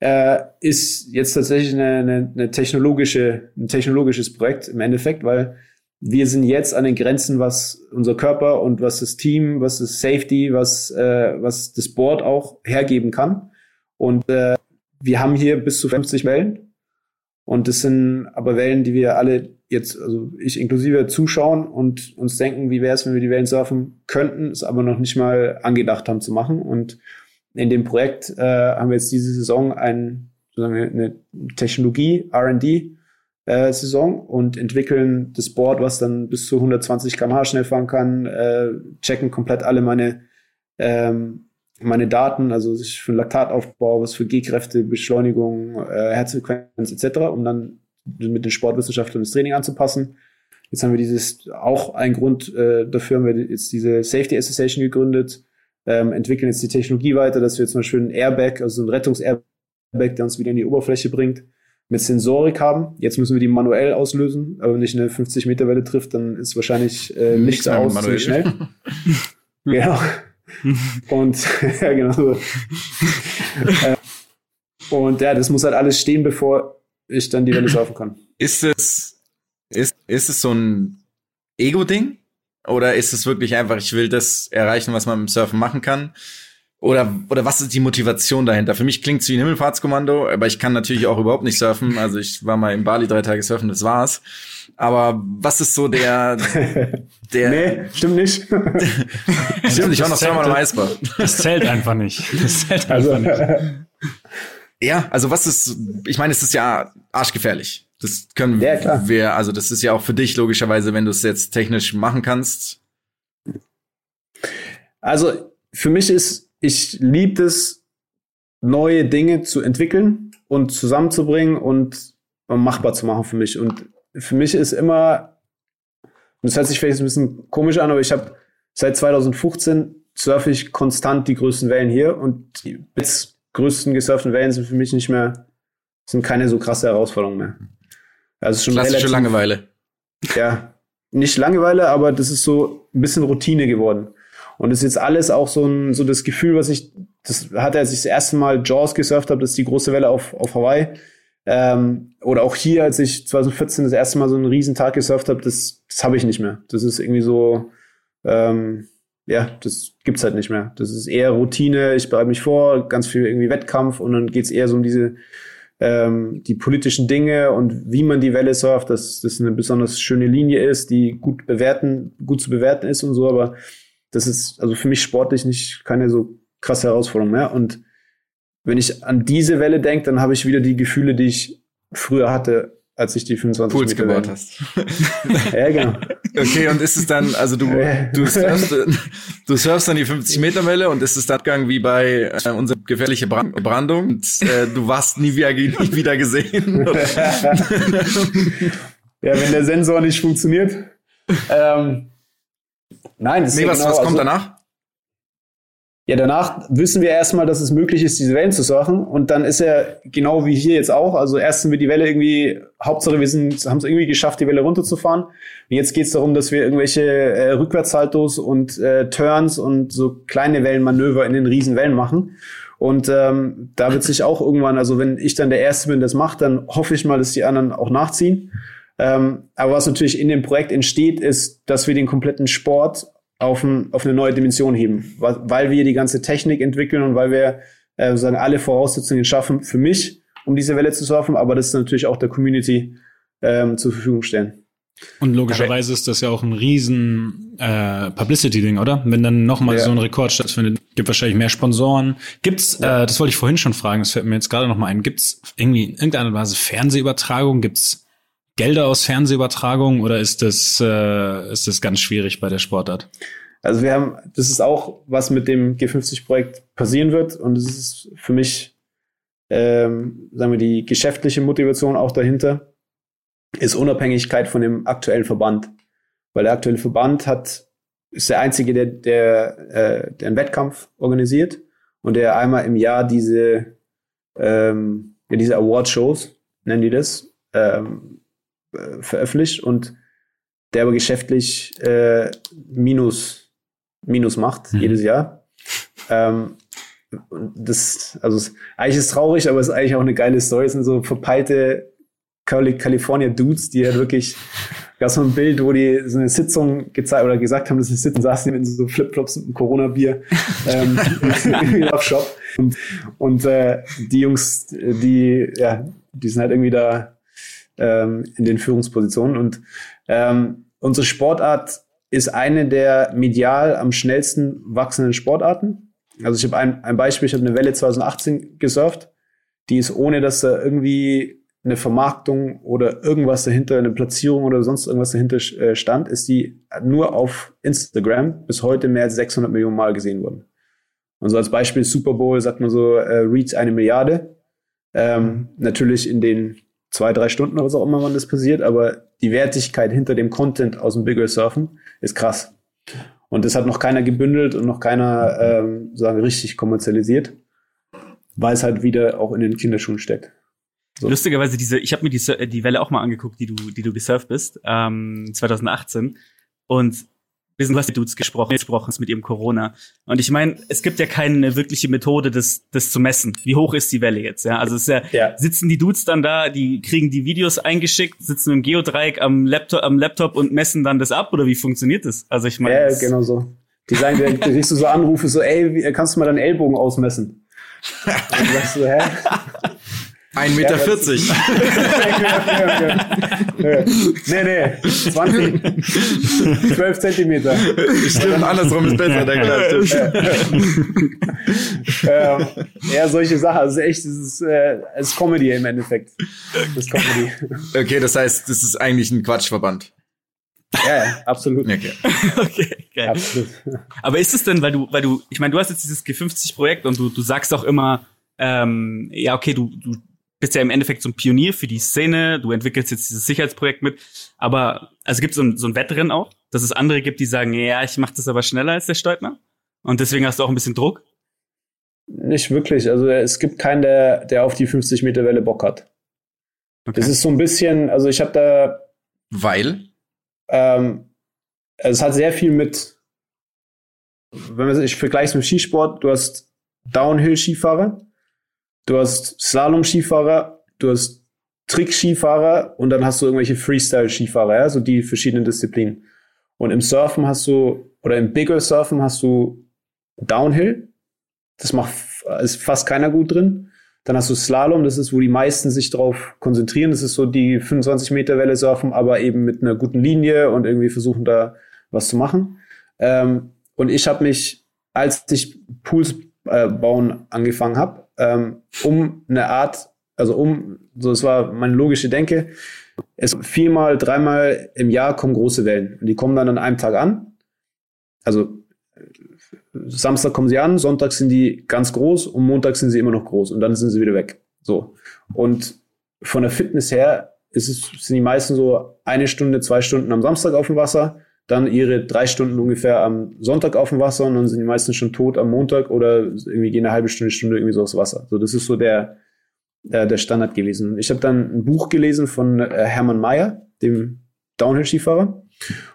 äh, ist jetzt tatsächlich eine, eine, eine technologische, ein technologisches Projekt im Endeffekt, weil wir sind jetzt an den Grenzen, was unser Körper und was das Team, was das Safety, was, äh, was das Board auch hergeben kann. Und äh, wir haben hier bis zu 50 Wellen. Und das sind aber Wellen, die wir alle jetzt, also ich inklusive, zuschauen und uns denken, wie wäre es, wenn wir die Wellen surfen könnten, es aber noch nicht mal angedacht haben zu machen. Und in dem Projekt äh, haben wir jetzt diese Saison ein, sozusagen eine Technologie, R&D, äh, Saison und entwickeln das Board, was dann bis zu 120 km/h schnell fahren kann, äh, checken komplett alle meine ähm, meine Daten, also sich für Laktataufbau, was für G-Kräfte, Beschleunigung, äh, Herzfrequenz etc., um dann mit den Sportwissenschaftlern das Training anzupassen. Jetzt haben wir dieses auch ein Grund äh, dafür haben wir jetzt diese Safety Association gegründet, ähm, entwickeln jetzt die Technologie weiter, dass wir zum Beispiel ein Airbag, also ein Rettungs-Airbag, der uns wieder in die Oberfläche bringt, mit Sensorik haben. Jetzt müssen wir die manuell auslösen, aber wenn nicht eine 50 Meter Welle trifft, dann ist wahrscheinlich äh, Licht aus ziemlich schnell. genau. Und ja, genau so. äh, und ja, das muss halt alles stehen, bevor ich dann die Welle surfen kann. Ist es, ist, ist es so ein Ego-Ding? Oder ist es wirklich einfach, ich will das erreichen, was man im Surfen machen kann? Oder, oder was ist die Motivation dahinter? Für mich klingt es wie ein Himmelfahrtskommando, aber ich kann natürlich auch überhaupt nicht surfen. Also ich war mal in Bali drei Tage surfen, das war's. Aber was ist so der, der. nee, stimmt nicht. stimmt, ich war noch zweimal im Eisbad. Das zählt einfach nicht. Das zählt also, einfach nicht. Ja, also was ist, ich meine, es ist ja arschgefährlich. Das können ja, wir, also das ist ja auch für dich logischerweise, wenn du es jetzt technisch machen kannst. Also für mich ist ich liebe es, neue Dinge zu entwickeln und zusammenzubringen und machbar zu machen für mich. Und für mich ist immer, und das hört sich vielleicht ein bisschen komisch an, aber ich habe seit 2015 surfe ich konstant die größten Wellen hier und die bis größten gesurften Wellen sind für mich nicht mehr, sind keine so krasse Herausforderungen mehr. Also schon Klassische relativ, Langeweile. Ja, nicht Langeweile, aber das ist so ein bisschen Routine geworden. Und das ist jetzt alles auch so ein, so das Gefühl, was ich, das hatte, als ich das erste Mal Jaws gesurft habe, das ist die große Welle auf, auf Hawaii. Ähm, oder auch hier, als ich 2014 das erste Mal so einen riesen Tag gesurft habe, das, das habe ich nicht mehr. Das ist irgendwie so, ähm, ja, das gibt's halt nicht mehr. Das ist eher Routine, ich bereite mich vor, ganz viel irgendwie Wettkampf und dann geht's eher so um diese ähm, die politischen Dinge und wie man die Welle surft, dass das eine besonders schöne Linie ist, die gut bewerten, gut zu bewerten ist und so, aber das ist also für mich sportlich nicht keine so krasse Herausforderung mehr. Und wenn ich an diese Welle denke, dann habe ich wieder die Gefühle, die ich früher hatte, als ich die 25 Pools Meter gebaut hast. ja, genau. Okay, und ist es dann, also du, du, surfst, du surfst dann die 50 Meter Welle und ist es dann gang wie bei äh, unserer gefährliche Brandung und äh, du warst nie wieder, nie wieder gesehen? ja, wenn der Sensor nicht funktioniert. Ähm, Nein, das nee, ist was, genau, was kommt also, danach? Ja, danach wissen wir erstmal, dass es möglich ist, diese Wellen zu surfen. Und dann ist er genau wie hier jetzt auch. Also erst sind wir die Welle irgendwie, Hauptsache wir sind, haben es irgendwie geschafft, die Welle runterzufahren. Und jetzt geht es darum, dass wir irgendwelche äh, Rückwärtssaltos und äh, Turns und so kleine Wellenmanöver in den riesen Wellen machen. Und ähm, da wird sich auch irgendwann, also wenn ich dann der Erste bin, das macht, dann hoffe ich mal, dass die anderen auch nachziehen. Ähm, aber was natürlich in dem Projekt entsteht, ist, dass wir den kompletten Sport auf, ein, auf eine neue Dimension heben, weil, weil wir die ganze Technik entwickeln und weil wir äh, sozusagen alle Voraussetzungen schaffen für mich, um diese Welle zu surfen, aber das ist natürlich auch der Community ähm, zur Verfügung stellen. Und logischerweise ist das ja auch ein riesen äh, Publicity-Ding, oder? Wenn dann nochmal ja. so ein Rekord stattfindet, gibt wahrscheinlich mehr Sponsoren. Gibt's, ja. äh, das wollte ich vorhin schon fragen, das fällt mir jetzt gerade nochmal ein, gibt's irgendwie in irgendeiner Weise Fernsehübertragung? Gibt's Gelder aus Fernsehübertragung oder ist das, äh, ist das ganz schwierig bei der Sportart? Also wir haben, das ist auch, was mit dem G50-Projekt passieren wird und es ist für mich, ähm, sagen wir, die geschäftliche Motivation auch dahinter ist Unabhängigkeit von dem aktuellen Verband. Weil der aktuelle Verband hat, ist der einzige, der, der, äh, der einen Wettkampf organisiert und der einmal im Jahr diese, ähm, ja, diese Award-Shows, nennen die das, ähm, äh, veröffentlicht und der aber geschäftlich äh, Minus, Minus macht mhm. jedes Jahr. Ähm, das, also eigentlich ist es traurig, aber es ist eigentlich auch eine geile Story. Es sind so verpeilte California Dudes, die halt wirklich, gab so ein Bild, wo die so eine Sitzung gezeigt oder gesagt haben, dass sie sitzen, saßen in so Flipflops und einem Corona-Bier ähm, im Shop. Und, und äh, die Jungs, die, ja, die sind halt irgendwie da ähm, in den Führungspositionen. Und ähm, unsere Sportart ist eine der medial am schnellsten wachsenden Sportarten. Also ich habe ein, ein Beispiel, ich habe eine Welle 2018 gesurft, die ist ohne, dass da irgendwie eine Vermarktung oder irgendwas dahinter, eine Platzierung oder sonst irgendwas dahinter äh, stand, ist die nur auf Instagram bis heute mehr als 600 Millionen Mal gesehen worden. Und so als Beispiel Super Bowl sagt man so, äh, Reach eine Milliarde. Ähm, natürlich in den zwei, drei Stunden oder so auch immer, wann das passiert, aber die Wertigkeit hinter dem Content aus dem Bigger Surfen ist krass. Und das hat noch keiner gebündelt und noch keiner ähm, sagen richtig kommerzialisiert, weil es halt wieder auch in den Kinderschuhen steckt. So. Lustigerweise diese, ich habe mir die, die Welle auch mal angeguckt, die du, die du gesurft bist, ähm, 2018. Und wir sind was mit Dudes gesprochen, gesprochen mit ihrem Corona. Und ich meine, es gibt ja keine wirkliche Methode, das, das zu messen. Wie hoch ist die Welle jetzt? Ja, also es ist ja, ja. sitzen die Dudes dann da, die kriegen die Videos eingeschickt, sitzen im Geodreieck am Laptop, am Laptop und messen dann das ab oder wie funktioniert das? Also ich meine, ja, genau so. Die sagen, da kriegst du so Anrufe, so, ey, kannst du mal deinen Ellbogen ausmessen? Und du sagst so, hä? 1,40 Meter. 40. nee, nee, 20, 12 Zentimeter. Stimmt, andersrum ist besser, der ja. ähm, ja, solche Sachen. Also echt, das ist, äh, es ist Comedy im Endeffekt. Das ist Comedy. Okay, das heißt, das ist eigentlich ein Quatschverband. Ja, ja, absolut. Okay. okay, geil. Absolut. Aber ist es denn, weil du, weil du, ich meine, du hast jetzt dieses G50-Projekt und du, du sagst auch immer, ähm, ja, okay, du, du bist ja im Endeffekt so ein Pionier für die Szene, du entwickelst jetzt dieses Sicherheitsprojekt mit, aber also gibt so es so ein Wettrennen auch, dass es andere gibt, die sagen, ja, ich mache das aber schneller als der Steutner und deswegen hast du auch ein bisschen Druck? Nicht wirklich, also es gibt keinen, der, der auf die 50 Meter Welle Bock hat. Okay. Das ist so ein bisschen, also ich habe da... Weil? Ähm, also es hat sehr viel mit, wenn man ich vergleiche es mit Skisport, du hast Downhill-Skifahrer, du hast Slalom-Skifahrer, du hast Trick-Skifahrer und dann hast du irgendwelche Freestyle-Skifahrer, ja, so die verschiedenen Disziplinen. Und im Surfen hast du, oder im Bigger Surfen hast du Downhill. Das macht, ist fast keiner gut drin. Dann hast du Slalom, das ist, wo die meisten sich drauf konzentrieren. Das ist so die 25 Meter Welle surfen, aber eben mit einer guten Linie und irgendwie versuchen da was zu machen. Ähm, und ich habe mich, als ich Pools äh, bauen angefangen habe, ähm, um eine Art, also um, so es war meine logische Denke, es viermal, dreimal im Jahr kommen große Wellen und die kommen dann an einem Tag an. Also Samstag kommen sie an, Sonntag sind die ganz groß und Montag sind sie immer noch groß und dann sind sie wieder weg. So. Und von der Fitness her ist es, sind die meisten so eine Stunde, zwei Stunden am Samstag auf dem Wasser dann ihre drei Stunden ungefähr am Sonntag auf dem Wasser und dann sind die meisten schon tot am Montag oder irgendwie gehen eine halbe Stunde, Stunde irgendwie so aufs Wasser. So, das ist so der, der, der Standard gewesen. Ich habe dann ein Buch gelesen von äh, Hermann Mayer, dem Downhill-Skifahrer,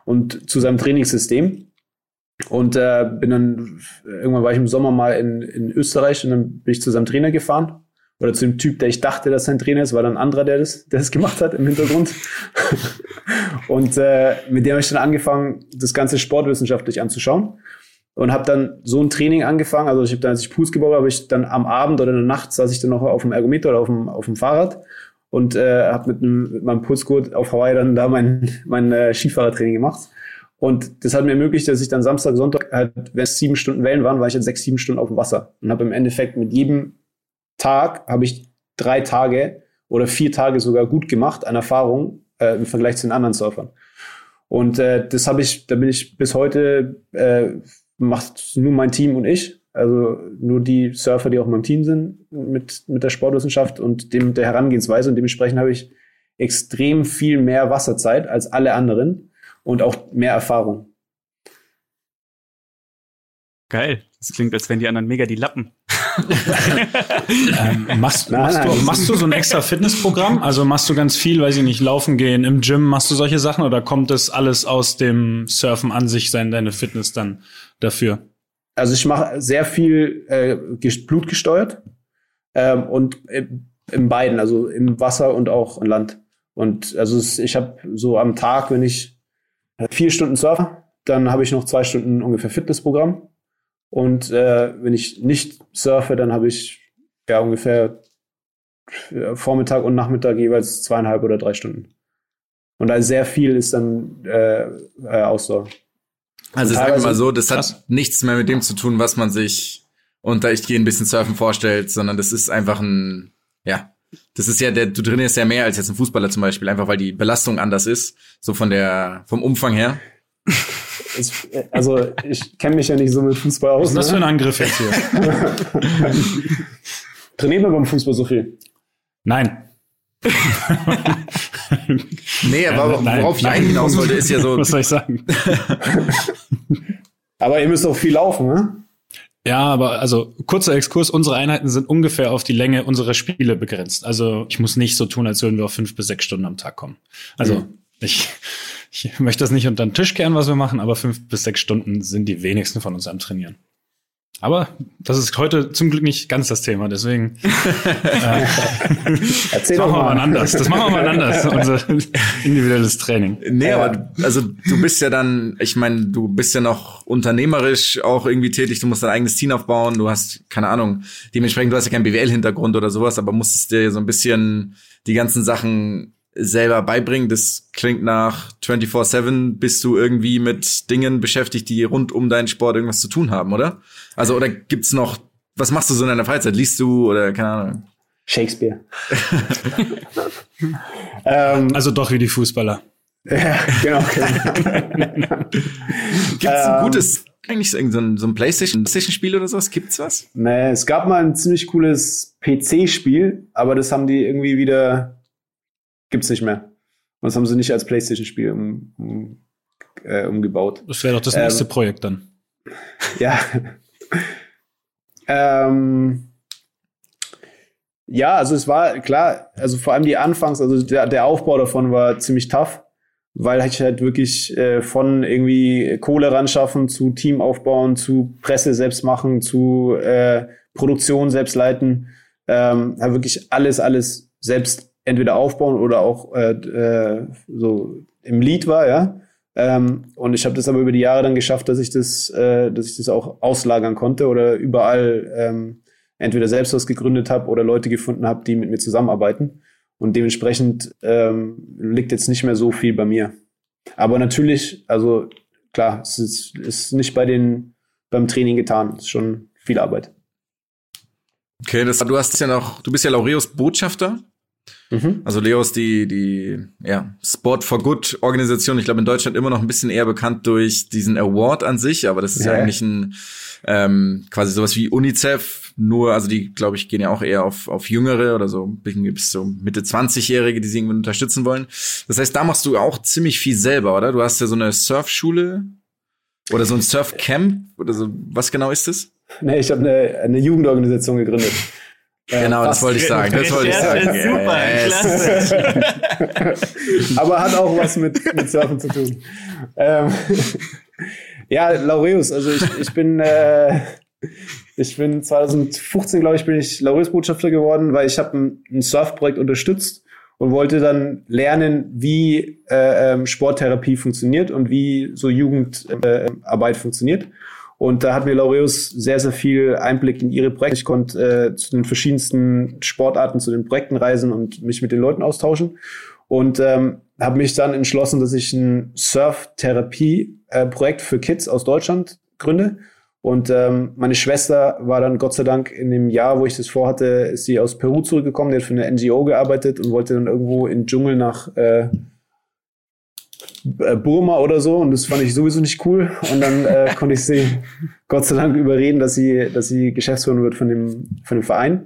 und zu seinem Trainingssystem. Und äh, bin dann, irgendwann war ich im Sommer mal in, in Österreich und dann bin ich zu seinem Trainer gefahren oder zu dem Typ, der ich dachte, dass sein Trainer ist, war dann ein anderer, der das, der das gemacht hat im Hintergrund. und äh, mit dem habe ich dann angefangen, das Ganze sportwissenschaftlich anzuschauen und habe dann so ein Training angefangen. Also ich habe dann, als ich Pools gebaut habe, ich dann am Abend oder in der Nacht saß ich dann noch auf dem Ergometer oder auf dem, auf dem Fahrrad und äh, habe mit, mit meinem Pulsgurt auf Hawaii dann da mein, mein äh, Skifahrertraining gemacht. Und das hat mir ermöglicht, dass ich dann Samstag, Sonntag, halt, wenn es sieben Stunden Wellen waren, war ich halt sechs, sieben Stunden auf dem Wasser. Und habe im Endeffekt mit jedem Tag, habe ich drei Tage oder vier Tage sogar gut gemacht an Erfahrung äh, im Vergleich zu den anderen Surfern. Und äh, das habe ich, da bin ich bis heute, äh, macht nur mein Team und ich. Also nur die Surfer, die auch in meinem Team sind mit, mit der Sportwissenschaft und dem, der Herangehensweise. Und dementsprechend habe ich extrem viel mehr Wasserzeit als alle anderen und auch mehr Erfahrung. Geil. Das klingt, als wären die anderen mega die Lappen. Ähm, machst, nein, machst, nein, du, machst du so ein extra Fitnessprogramm? Also machst du ganz viel, weiß ich nicht, laufen gehen, im Gym, machst du solche Sachen oder kommt das alles aus dem Surfen an sich, sein deine Fitness dann dafür? Also ich mache sehr viel äh, blutgesteuert ähm, und äh, in beiden, also im Wasser und auch an Land. Und also es, ich habe so am Tag, wenn ich vier Stunden surfe, dann habe ich noch zwei Stunden ungefähr Fitnessprogramm und äh, wenn ich nicht surfe, dann habe ich ja ungefähr äh, Vormittag und Nachmittag jeweils zweieinhalb oder drei Stunden. Und da sehr viel ist dann äh, äh, Ausdauer. Also sagen wir mal so, das krass. hat nichts mehr mit dem zu tun, was man sich unter ich gehe ein bisschen surfen vorstellt, sondern das ist einfach ein, ja, das ist ja, der, du trainierst ja mehr als jetzt ein Fußballer zum Beispiel, einfach weil die Belastung anders ist, so von der, vom Umfang her. Ich, also ich kenne mich ja nicht so mit Fußball aus. Was ist das ne? für ein Angriff jetzt hier? Trainieren wir beim Fußball so viel? Nein. nee, aber nein, worauf nein, ich eigentlich hinaus wollte, ist ja so. Was soll ich sagen? aber ihr müsst auch viel laufen, ne? Ja, aber also kurzer Exkurs, unsere Einheiten sind ungefähr auf die Länge unserer Spiele begrenzt. Also ich muss nicht so tun, als würden wir auf fünf bis sechs Stunden am Tag kommen. Also mhm. ich ich möchte das nicht unter den Tisch kehren, was wir machen, aber fünf bis sechs Stunden sind die wenigsten von uns am Trainieren. Aber das ist heute zum Glück nicht ganz das Thema, deswegen äh, Erzähl das machen wir mal anders. Das machen wir mal anders, unser individuelles Training. Nee, aber also du bist ja dann, ich meine, du bist ja noch unternehmerisch auch irgendwie tätig, du musst dein eigenes Team aufbauen, du hast, keine Ahnung, dementsprechend, du hast ja keinen BWL-Hintergrund oder sowas, aber musstest dir so ein bisschen die ganzen Sachen selber beibringen. Das klingt nach 24-7 bist du irgendwie mit Dingen beschäftigt, die rund um deinen Sport irgendwas zu tun haben, oder? Also, oder gibt's noch, was machst du so in deiner Freizeit? Liest du oder keine Ahnung? Shakespeare. ähm, also doch wie die Fußballer. ja, genau. Gibt's ein ähm, gutes, eigentlich so ein, so ein Playstation-Spiel oder sowas? Gibt's was? Nee, es gab mal ein ziemlich cooles PC-Spiel, aber das haben die irgendwie wieder gibt's nicht mehr. Und das haben sie nicht als PlayStation-Spiel um, um, äh, umgebaut. Das wäre doch das nächste ähm, Projekt dann. Ja. ähm, ja, also es war klar, also vor allem die Anfangs, also der, der Aufbau davon war ziemlich tough, weil ich halt wirklich äh, von irgendwie Kohle ran schaffen zu Team aufbauen, zu Presse selbst machen, zu äh, Produktion selbst leiten, ähm, halt wirklich alles, alles selbst entweder aufbauen oder auch äh, äh, so im Lied war, ja. Ähm, und ich habe das aber über die Jahre dann geschafft, dass ich das, äh, dass ich das auch auslagern konnte oder überall ähm, entweder selbst was gegründet habe oder Leute gefunden habe, die mit mir zusammenarbeiten. Und dementsprechend ähm, liegt jetzt nicht mehr so viel bei mir. Aber natürlich, also klar, es ist, ist nicht bei den beim Training getan. Es ist schon viel Arbeit. Okay, das, du hast ja noch, du bist ja Laureus Botschafter Mhm. Also Leo ist die, die ja, Sport for Good Organisation. Ich glaube in Deutschland immer noch ein bisschen eher bekannt durch diesen Award an sich, aber das ist ja, ja eigentlich ein ähm, quasi sowas wie UNICEF. Nur, also die, glaube ich, gehen ja auch eher auf, auf Jüngere oder so bis so Mitte 20-Jährige, die sie irgendwie unterstützen wollen. Das heißt, da machst du auch ziemlich viel selber, oder? Du hast ja so eine Surfschule oder so ein Surfcamp oder so. Was genau ist das? Nee, ich habe eine, eine Jugendorganisation gegründet. Genau, das wollte ich sagen. Das wollte ich sagen. Super, yes. Aber hat auch was mit, mit Surfen zu tun. Ähm, ja, Laureus, also ich, ich bin, äh, ich bin 2015, glaube ich, bin ich Laureus-Botschafter geworden, weil ich habe ein, ein Surfprojekt unterstützt und wollte dann lernen, wie äh, ähm, Sporttherapie funktioniert und wie so Jugendarbeit äh, funktioniert. Und da hat mir Laureus sehr, sehr viel Einblick in ihre Projekte. Ich konnte äh, zu den verschiedensten Sportarten, zu den Projekten reisen und mich mit den Leuten austauschen. Und ähm, habe mich dann entschlossen, dass ich ein Surf-Therapie-Projekt für Kids aus Deutschland gründe. Und ähm, meine Schwester war dann Gott sei Dank in dem Jahr, wo ich das vorhatte, ist sie aus Peru zurückgekommen, die hat für eine NGO gearbeitet und wollte dann irgendwo in Dschungel nach äh, Burma oder so und das fand ich sowieso nicht cool. Und dann äh, konnte ich sie Gott sei Dank überreden, dass sie, dass sie Geschäftsführerin wird von dem, von dem Verein.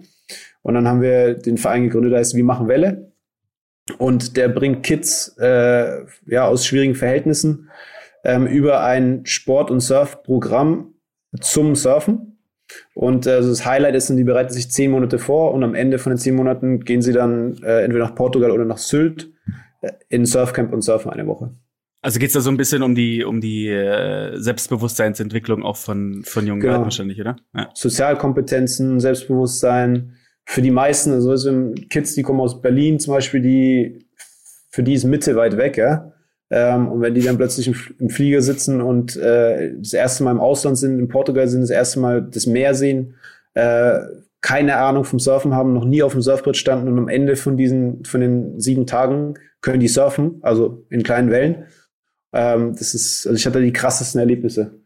Und dann haben wir den Verein gegründet, der heißt Wir machen Welle. Und der bringt Kids äh, ja, aus schwierigen Verhältnissen ähm, über ein Sport- und Surfprogramm zum Surfen. Und äh, das Highlight ist dann, die bereiten sich zehn Monate vor und am Ende von den zehn Monaten gehen sie dann äh, entweder nach Portugal oder nach Sylt äh, in Surfcamp und surfen eine Woche. Also geht's da so ein bisschen um die um die äh, Selbstbewusstseinsentwicklung auch von von jungen genau. Leuten wahrscheinlich, oder? Ja. Sozialkompetenzen, Selbstbewusstsein. Für die meisten, also, Kids, die kommen aus Berlin zum Beispiel, die für die ist Mitte weit weg, ja. Ähm, und wenn die dann plötzlich im, im Flieger sitzen und äh, das erste Mal im Ausland sind, in Portugal sind, das erste Mal das Meer sehen, äh, keine Ahnung vom Surfen haben, noch nie auf dem Surfbrett standen und am Ende von diesen, von den sieben Tagen können die surfen, also in kleinen Wellen ähm, das ist, also ich hatte die krassesten Erlebnisse.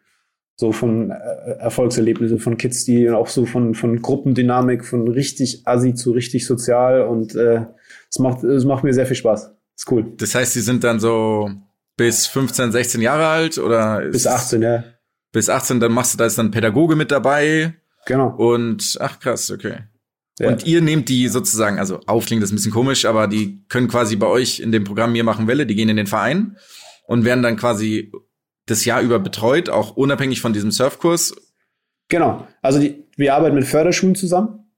So von äh, Erfolgserlebnisse von Kids, die auch so von, von Gruppendynamik, von richtig assi zu richtig sozial und äh, es macht, es macht mir sehr viel Spaß. Ist cool. Das heißt, die sind dann so bis 15, 16 Jahre alt oder? Bis 18, ja. Bis 18, dann machst du da ist dann Pädagoge mit dabei. Genau. Und ach krass, okay. Ja. Und ihr nehmt die sozusagen, also aufklingen das ist ein bisschen komisch, aber die können quasi bei euch in dem Programm Wir machen Welle, die gehen in den Verein und werden dann quasi das Jahr über betreut, auch unabhängig von diesem Surfkurs. Genau. Also die, wir arbeiten mit Förderschulen zusammen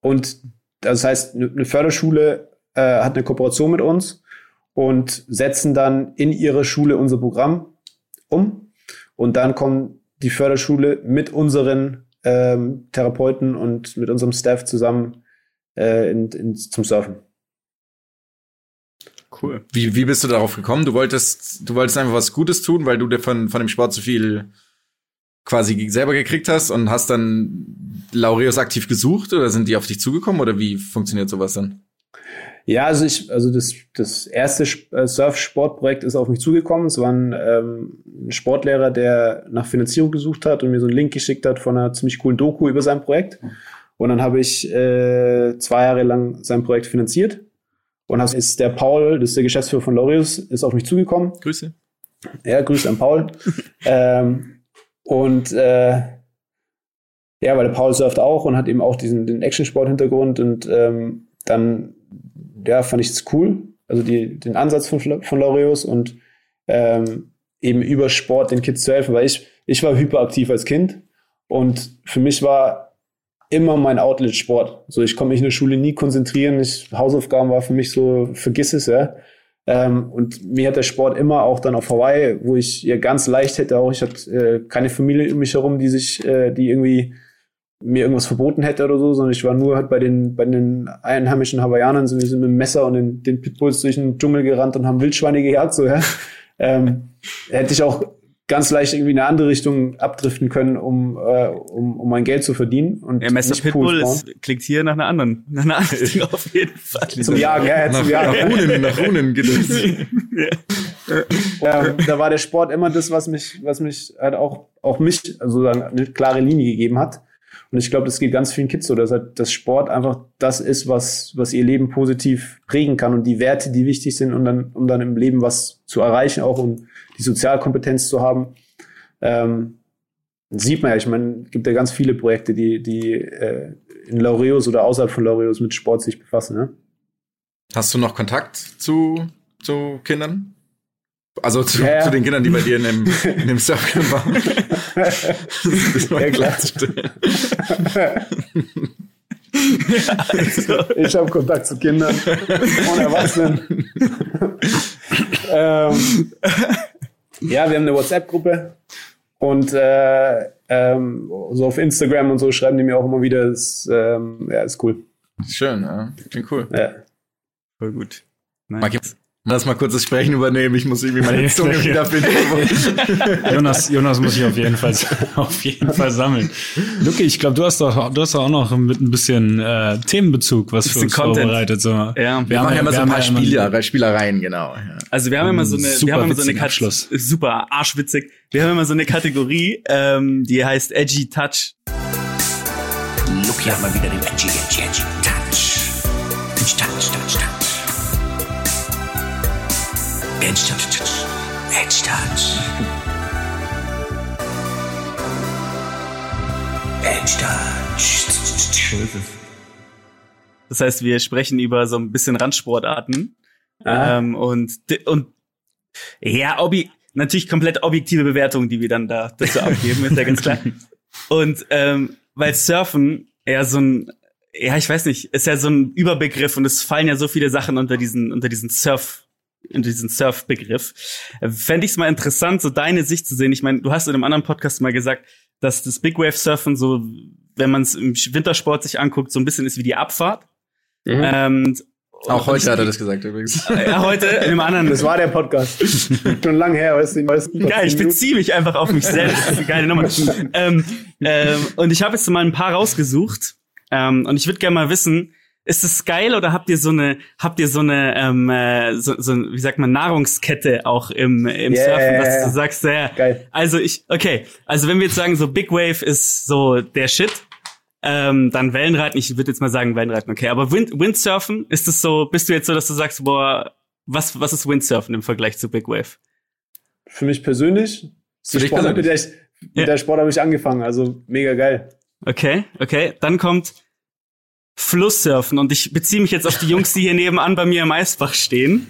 und das heißt, eine Förderschule äh, hat eine Kooperation mit uns und setzen dann in ihre Schule unser Programm um und dann kommen die Förderschule mit unseren ähm, Therapeuten und mit unserem Staff zusammen äh, in, in, zum Surfen. Cool. Wie, wie bist du darauf gekommen? Du wolltest, du wolltest einfach was Gutes tun, weil du dir von, von dem Sport zu viel quasi selber gekriegt hast und hast dann Laureus aktiv gesucht oder sind die auf dich zugekommen oder wie funktioniert sowas dann? Ja, also ich, also das, das erste äh, Surf-Sportprojekt ist auf mich zugekommen. Es war ein, ähm, ein Sportlehrer, der nach Finanzierung gesucht hat und mir so einen Link geschickt hat von einer ziemlich coolen Doku über sein Projekt. Und dann habe ich äh, zwei Jahre lang sein Projekt finanziert und das ist der Paul, das ist der Geschäftsführer von Laureus, ist auf mich zugekommen. Grüße. Ja, Grüße an Paul. ähm, und äh, ja, weil der Paul surft auch und hat eben auch diesen den Action-Sport-Hintergrund und ähm, dann ja, fand ich es cool, also die, den Ansatz von, von Laureus und ähm, eben über Sport den Kids zu helfen, weil ich, ich war hyperaktiv als Kind und für mich war immer mein Outlet Sport. So, ich konnte mich in der Schule nie konzentrieren. Ich, Hausaufgaben war für mich so, vergiss es, ja. Ähm, und mir hat der Sport immer auch dann auf Hawaii, wo ich ja ganz leicht hätte auch, ich hatte äh, keine Familie um mich herum, die sich, äh, die irgendwie mir irgendwas verboten hätte oder so, sondern ich war nur halt bei den, bei den einheimischen Hawaiianern, sind wir sind mit dem Messer und den, den Pitbulls durch den Dschungel gerannt und haben Wildschweine gejagt, so, ja. ähm, hätte ich auch ganz leicht irgendwie in eine andere Richtung abdriften können, um, äh, um, um mein Geld zu verdienen. Und ja, Messer Pitbull ist, klingt hier nach einer anderen, nach einer anderen Richtung auf jeden Fall. Zum Jagen, ja, zum Jagen. Nach Runen, nach Runen geht es. ja. da war der Sport immer das, was mich, was mich halt auch, auch mich also eine klare Linie gegeben hat. Und ich glaube, das geht ganz vielen Kids so, dass halt das Sport einfach das ist, was, was ihr Leben positiv prägen kann und die Werte, die wichtig sind, um dann, um dann im Leben was zu erreichen, auch um die Sozialkompetenz zu haben. Ähm, sieht man ja, ich meine, es gibt ja ganz viele Projekte, die, die äh, in Laureus oder außerhalb von Laureus mit Sport sich befassen. Ne? Hast du noch Kontakt zu, zu Kindern? Also zu, ja, ja. zu den Kindern, die bei dir in dem, in dem Surfcamp waren. das war ja, klar. also. Ich habe Kontakt zu Kindern und Erwachsenen. ähm, ja, wir haben eine WhatsApp-Gruppe und äh, ähm, so auf Instagram und so schreiben die mir auch immer wieder. Das, ähm, ja, ist cool. Schön, ja. Klingt cool. Ja. Voll gut. Nice. Lass mal kurz das Sprechen übernehmen. Ich muss irgendwie meine Zunge wiederfinden. Jonas, Jonas muss ich auf jeden Fall, auf jeden Fall sammeln. Luki, ich glaube, du hast doch, du hast doch auch noch mit ein bisschen äh, Themenbezug was für uns Content. vorbereitet. So. Ja, wir, wir haben ja immer so ein paar Spieler, Spielereien, genau. Ja. Also wir haben immer so eine, wir haben immer so eine Abschluss. super arschwitzig. Wir haben immer so eine Kategorie, ähm, die heißt Edgy Touch. Luki hat mal wieder den Edgy, Edgy, Edgy Edge Touch. Edge Touch. Edge Touch. Das heißt, wir sprechen über so ein bisschen Randsportarten. Ähm, und, und ja, Obi, natürlich komplett objektive Bewertungen, die wir dann da dazu abgeben, ist ja ganz klar. Und ähm, weil Surfen ja so ein, ja, ich weiß nicht, ist ja so ein Überbegriff und es fallen ja so viele Sachen unter diesen, unter diesen Surf diesen Surf-Begriff. Fände ich es mal interessant, so deine Sicht zu sehen. Ich meine, du hast in einem anderen Podcast mal gesagt, dass das Big Wave Surfen so, wenn man es im Wintersport sich anguckt, so ein bisschen ist wie die Abfahrt. Mhm. Ähm, auch heute hat er das gesagt übrigens. Ja, heute in einem anderen. Das war der Podcast. Schon lang her, weißt du, weißt du. Geil, ich beziehe mich einfach auf mich selbst. Das ist eine geile Nummer. ähm, ähm, und ich habe jetzt mal ein paar rausgesucht. Ähm, und ich würde gerne mal wissen, ist es geil oder habt ihr so eine, habt ihr so eine, ähm, äh, so, so, wie sagt man, Nahrungskette auch im, im yeah, Surfen, dass du sagst, ja, geil. also ich, okay, also wenn wir jetzt sagen, so Big Wave ist so der Shit, ähm, dann Wellenreiten, ich würde jetzt mal sagen Wellenreiten, okay, aber Wind, Windsurfen, ist es so, bist du jetzt so, dass du sagst, boah, was, was ist Windsurfen im Vergleich zu Big Wave? Für mich persönlich, die Sport, mit der, ich, mit ja. der Sport habe ich angefangen, also mega geil. Okay, okay, dann kommt Flusssurfen und ich beziehe mich jetzt auf die Jungs, die hier nebenan bei mir im Eisbach stehen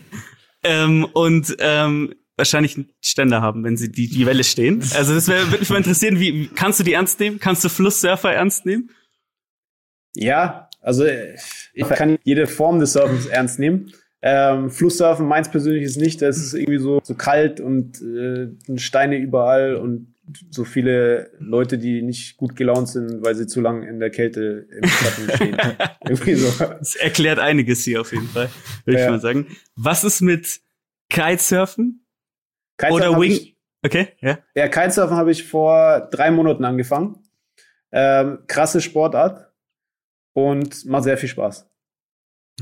ähm, und ähm, wahrscheinlich Ständer haben, wenn sie die, die Welle stehen. Also das würde mich mal interessieren, wie kannst du die ernst nehmen? Kannst du Flusssurfer ernst nehmen? Ja, also ich kann jede Form des Surfens ernst nehmen. Ähm, Flusssurfen meins persönlich ist nicht, das ist irgendwie so, so kalt und äh, Steine überall und so viele Leute, die nicht gut gelaunt sind, weil sie zu lange in der Kälte im Schatten stehen. Irgendwie so. Das erklärt einiges hier auf jeden Fall, würde ja. ich mal sagen. Was ist mit Kitesurfen? Kitesurfen Oder Wing? Ich, okay, ja. Ja, Kitesurfen habe ich vor drei Monaten angefangen. Ähm, krasse Sportart und macht sehr viel Spaß.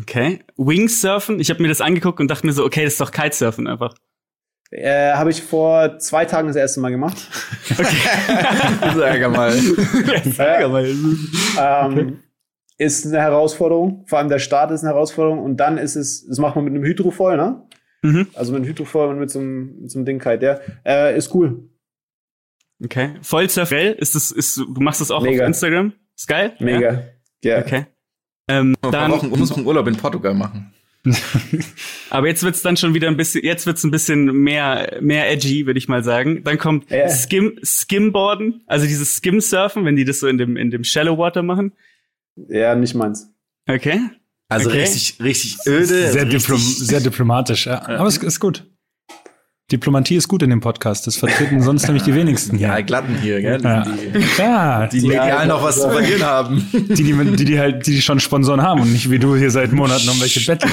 Okay. Wingsurfen, ich habe mir das angeguckt und dachte mir so, okay, das ist doch Kitesurfen einfach. Äh, habe ich vor zwei Tagen das erste Mal gemacht. Okay. Sag mal. Sag mal. Ähm, ist eine Herausforderung. Vor allem der Start ist eine Herausforderung. Und dann ist es, das macht man mit einem Hydrofoil, ne? Mhm. Also mit einem Hydrofoil und mit so einem, mit so einem Ding halt, ja. Äh, ist cool. Okay. Vollsurfell, ist das, ist, du machst das auch Mega. auf Instagram? Ist geil? Mega. Ja. Okay. Ähm, dann, wir brauchen unseren Urlaub in Portugal machen. Aber jetzt wird's dann schon wieder ein bisschen, jetzt wird's ein bisschen mehr, mehr edgy, würde ich mal sagen. Dann kommt ja. Skim, Skimboarden, also dieses Skim-Surfen, wenn die das so in dem, in dem Shallow Water machen. Ja, nicht meins. Okay. Also okay. richtig, richtig öde. Sehr, richtig, Diplom sehr diplomatisch, ja. Aber es ist gut. Diplomatie ist gut in dem Podcast. Das vertreten sonst nämlich die wenigsten hier. Ja, Glatten hier, gell? Ja. Die, ja, die, die medial noch was zu verlieren haben. Die, die, die, die halt, die schon Sponsoren haben und nicht wie du hier seit Monaten um welche betteln.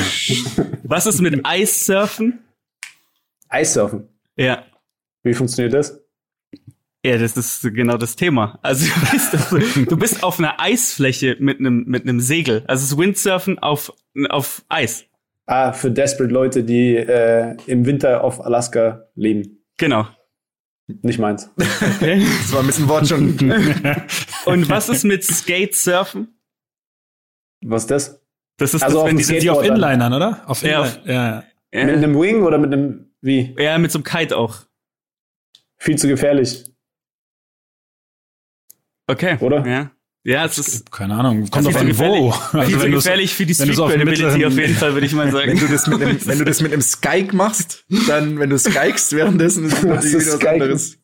Was ist mit Eissurfen? Eissurfen? Ja. Wie funktioniert das? Ja, das ist genau das Thema. Also du bist, du bist auf einer Eisfläche mit einem mit einem Segel. Also es ist Windsurfen auf auf Eis. Ah, für desperate Leute, die äh, im Winter auf Alaska leben. Genau. Nicht meins. Okay. Das war ein bisschen Wort schon. Und was ist mit Skatesurfen? Was ist das? Das ist also das, wenn die sind die auf Inlinern, oder? Auf ja, auf, ja. Mit einem Wing oder mit einem wie? Ja, mit so einem Kite auch. Viel zu gefährlich. Okay. Oder? Ja. Ja, es ist. Keine Ahnung, kommt auf an wo. Also viel zu gefährlich für die Street Credibility auf jeden Fall, würde ich mal sagen. Wenn du das mit einem, wenn du das mit einem Skyke machst, dann, wenn du Skikest währenddessen, ist natürlich wieder was anderes.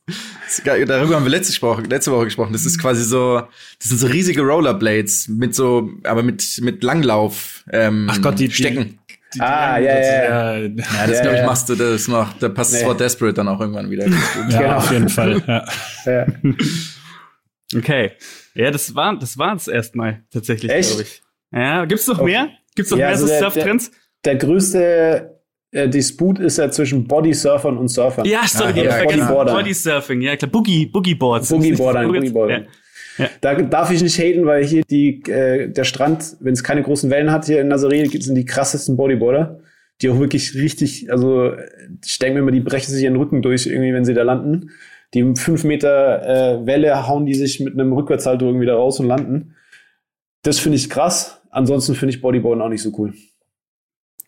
Darüber haben wir letzte, Woche, letzte Woche gesprochen. Das ist quasi so, das sind so riesige Rollerblades mit so, aber mit, mit Langlauf, ähm, Ach Gott, die Stecken. Die, die ah, ja, ja, ja. Ja, das ja, glaube ich, machst du das noch, da passt nee. das Wort Desperate dann auch irgendwann wieder. ja, genau. auf jeden Fall, ja. ja. Okay. Ja, das war das war's erstmal tatsächlich, glaube ich. Ja, gibt's noch okay. mehr? Gibt's noch ja, mehr also so Surftrends? Der, der, größte äh, Disput ist ja zwischen Bodysurfern und Surfern. Ja, sorry, ja, ja, Bodyboarder. Bodysurfing, ja klar, Boogie, Boogieboards. Boogieboarder, Boogieboarder. Ja. Ja. Da darf ich nicht haten, weil hier die, äh, der Strand, wenn es keine großen Wellen hat hier in Nazaré, sind die krassesten Bodyboarder, die auch wirklich richtig, also ich denke mir immer, die brechen sich ihren Rücken durch irgendwie, wenn sie da landen. Die fünf Meter äh, Welle hauen die sich mit einem Rückwärtshalter irgendwie da raus und landen. Das finde ich krass. Ansonsten finde ich Bodyboarden auch nicht so cool.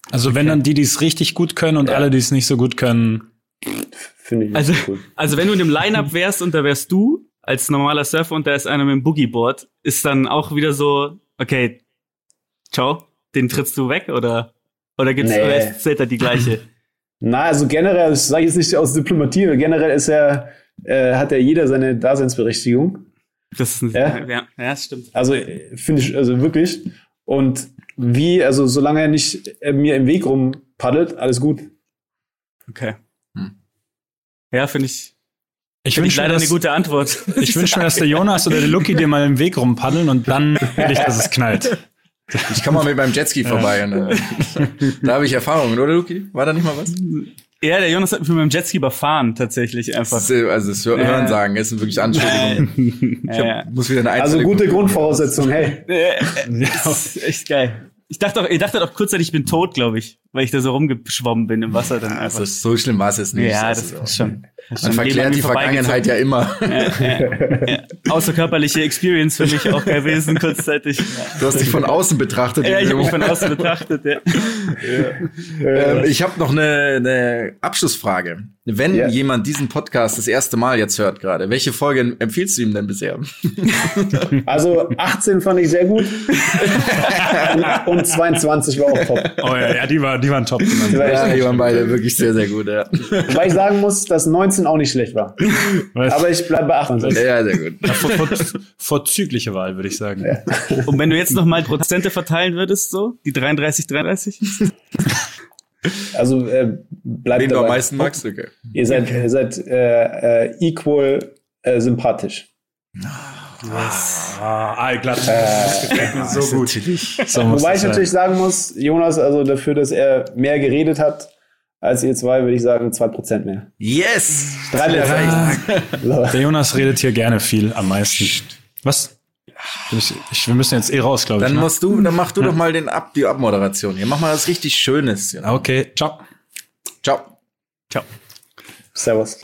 Also wenn dann die, die es richtig gut können und ja. alle, die es nicht so gut können. Finde ich also, cool. Also wenn du in dem Line-Up wärst und da wärst du als normaler Surfer und da ist einer mit dem Boogieboard, ist dann auch wieder so, okay, ciao, den trittst du weg oder, oder gibt's, nee. oder ist Zelda die gleiche? Na, also generell, das sage ich jetzt nicht aus Diplomatie, generell ist ja, äh, hat ja jeder seine Daseinsberechtigung. Das ist ein, ja? ja, ja, das stimmt. Also finde ich, also wirklich. Und wie, also solange er nicht äh, mir im Weg rumpaddelt, alles gut. Okay. Hm. Ja, finde ich, ich wünsche leider dass, eine gute Antwort. Ich wünsche mir, dass der Jonas oder der Lucky dir mal im Weg rumpaddeln und dann will ich, dass es knallt. Ich komme mal mit meinem Jetski vorbei. Und, äh, da habe ich Erfahrungen, oder Lucky? War da nicht mal was? Ja, der Jonas hat mich mit meinem Jetski überfahren, tatsächlich einfach. Das ist, also das Hören ja. sagen, es sind wirklich Anschuldigungen. ich hab, muss wieder eine Also gute Grundvoraussetzung, hey. das ist echt geil. Ich dachte auch, ihr dachtet auch kurzzeitig, ich bin tot, glaube ich, weil ich da so rumgeschwommen bin im Wasser dann einfach. Also so schlimm war es jetzt nicht. Ja, das, das ist schon. Man verklärt die Vergangenheit ja immer. Ja, ja, ja. Außerkörperliche Experience für mich auch gewesen, kurzzeitig. Du hast dich von außen betrachtet. Ja, ich habe mich von außen betrachtet, ja. Ähm, ich habe noch eine, eine Abschlussfrage. Wenn yeah. jemand diesen Podcast das erste Mal jetzt hört gerade, welche Folge empfiehlst du ihm denn bisher? Also 18 fand ich sehr gut. und 22 war auch top. Oh ja, ja die, war, die waren top. Die, war ja, die waren beide wirklich sehr, sehr gut, ja. Weil ich sagen muss, dass 19 auch nicht schlecht war. Was? Aber ich bleibe bei 28. Ja, sehr gut. Ja, vor, vor, vorzügliche Wahl, würde ich sagen. Ja. Und wenn du jetzt noch mal Prozente verteilen würdest, so, die 33, 33? Also äh, bleibt Wen du am meisten magst, okay. Ihr seid, okay. ihr seid äh, äh, equal äh, sympathisch. Was? Ah, allglatt. Äh, so gut. So Wobei ich natürlich sagen muss, Jonas, also dafür, dass er mehr geredet hat als ihr zwei, würde ich sagen, zwei Prozent mehr. Yes! Drei ja. Der Jonas redet hier gerne viel am meisten. Was? Ich, ich, wir müssen jetzt eh raus, glaube ich. Dann ne? musst du, dann mach du ja. doch mal den Ab, die Abmoderation hier. Mach mal was richtig Schönes. Ja. Okay, ciao. Ciao. Ciao. Servus.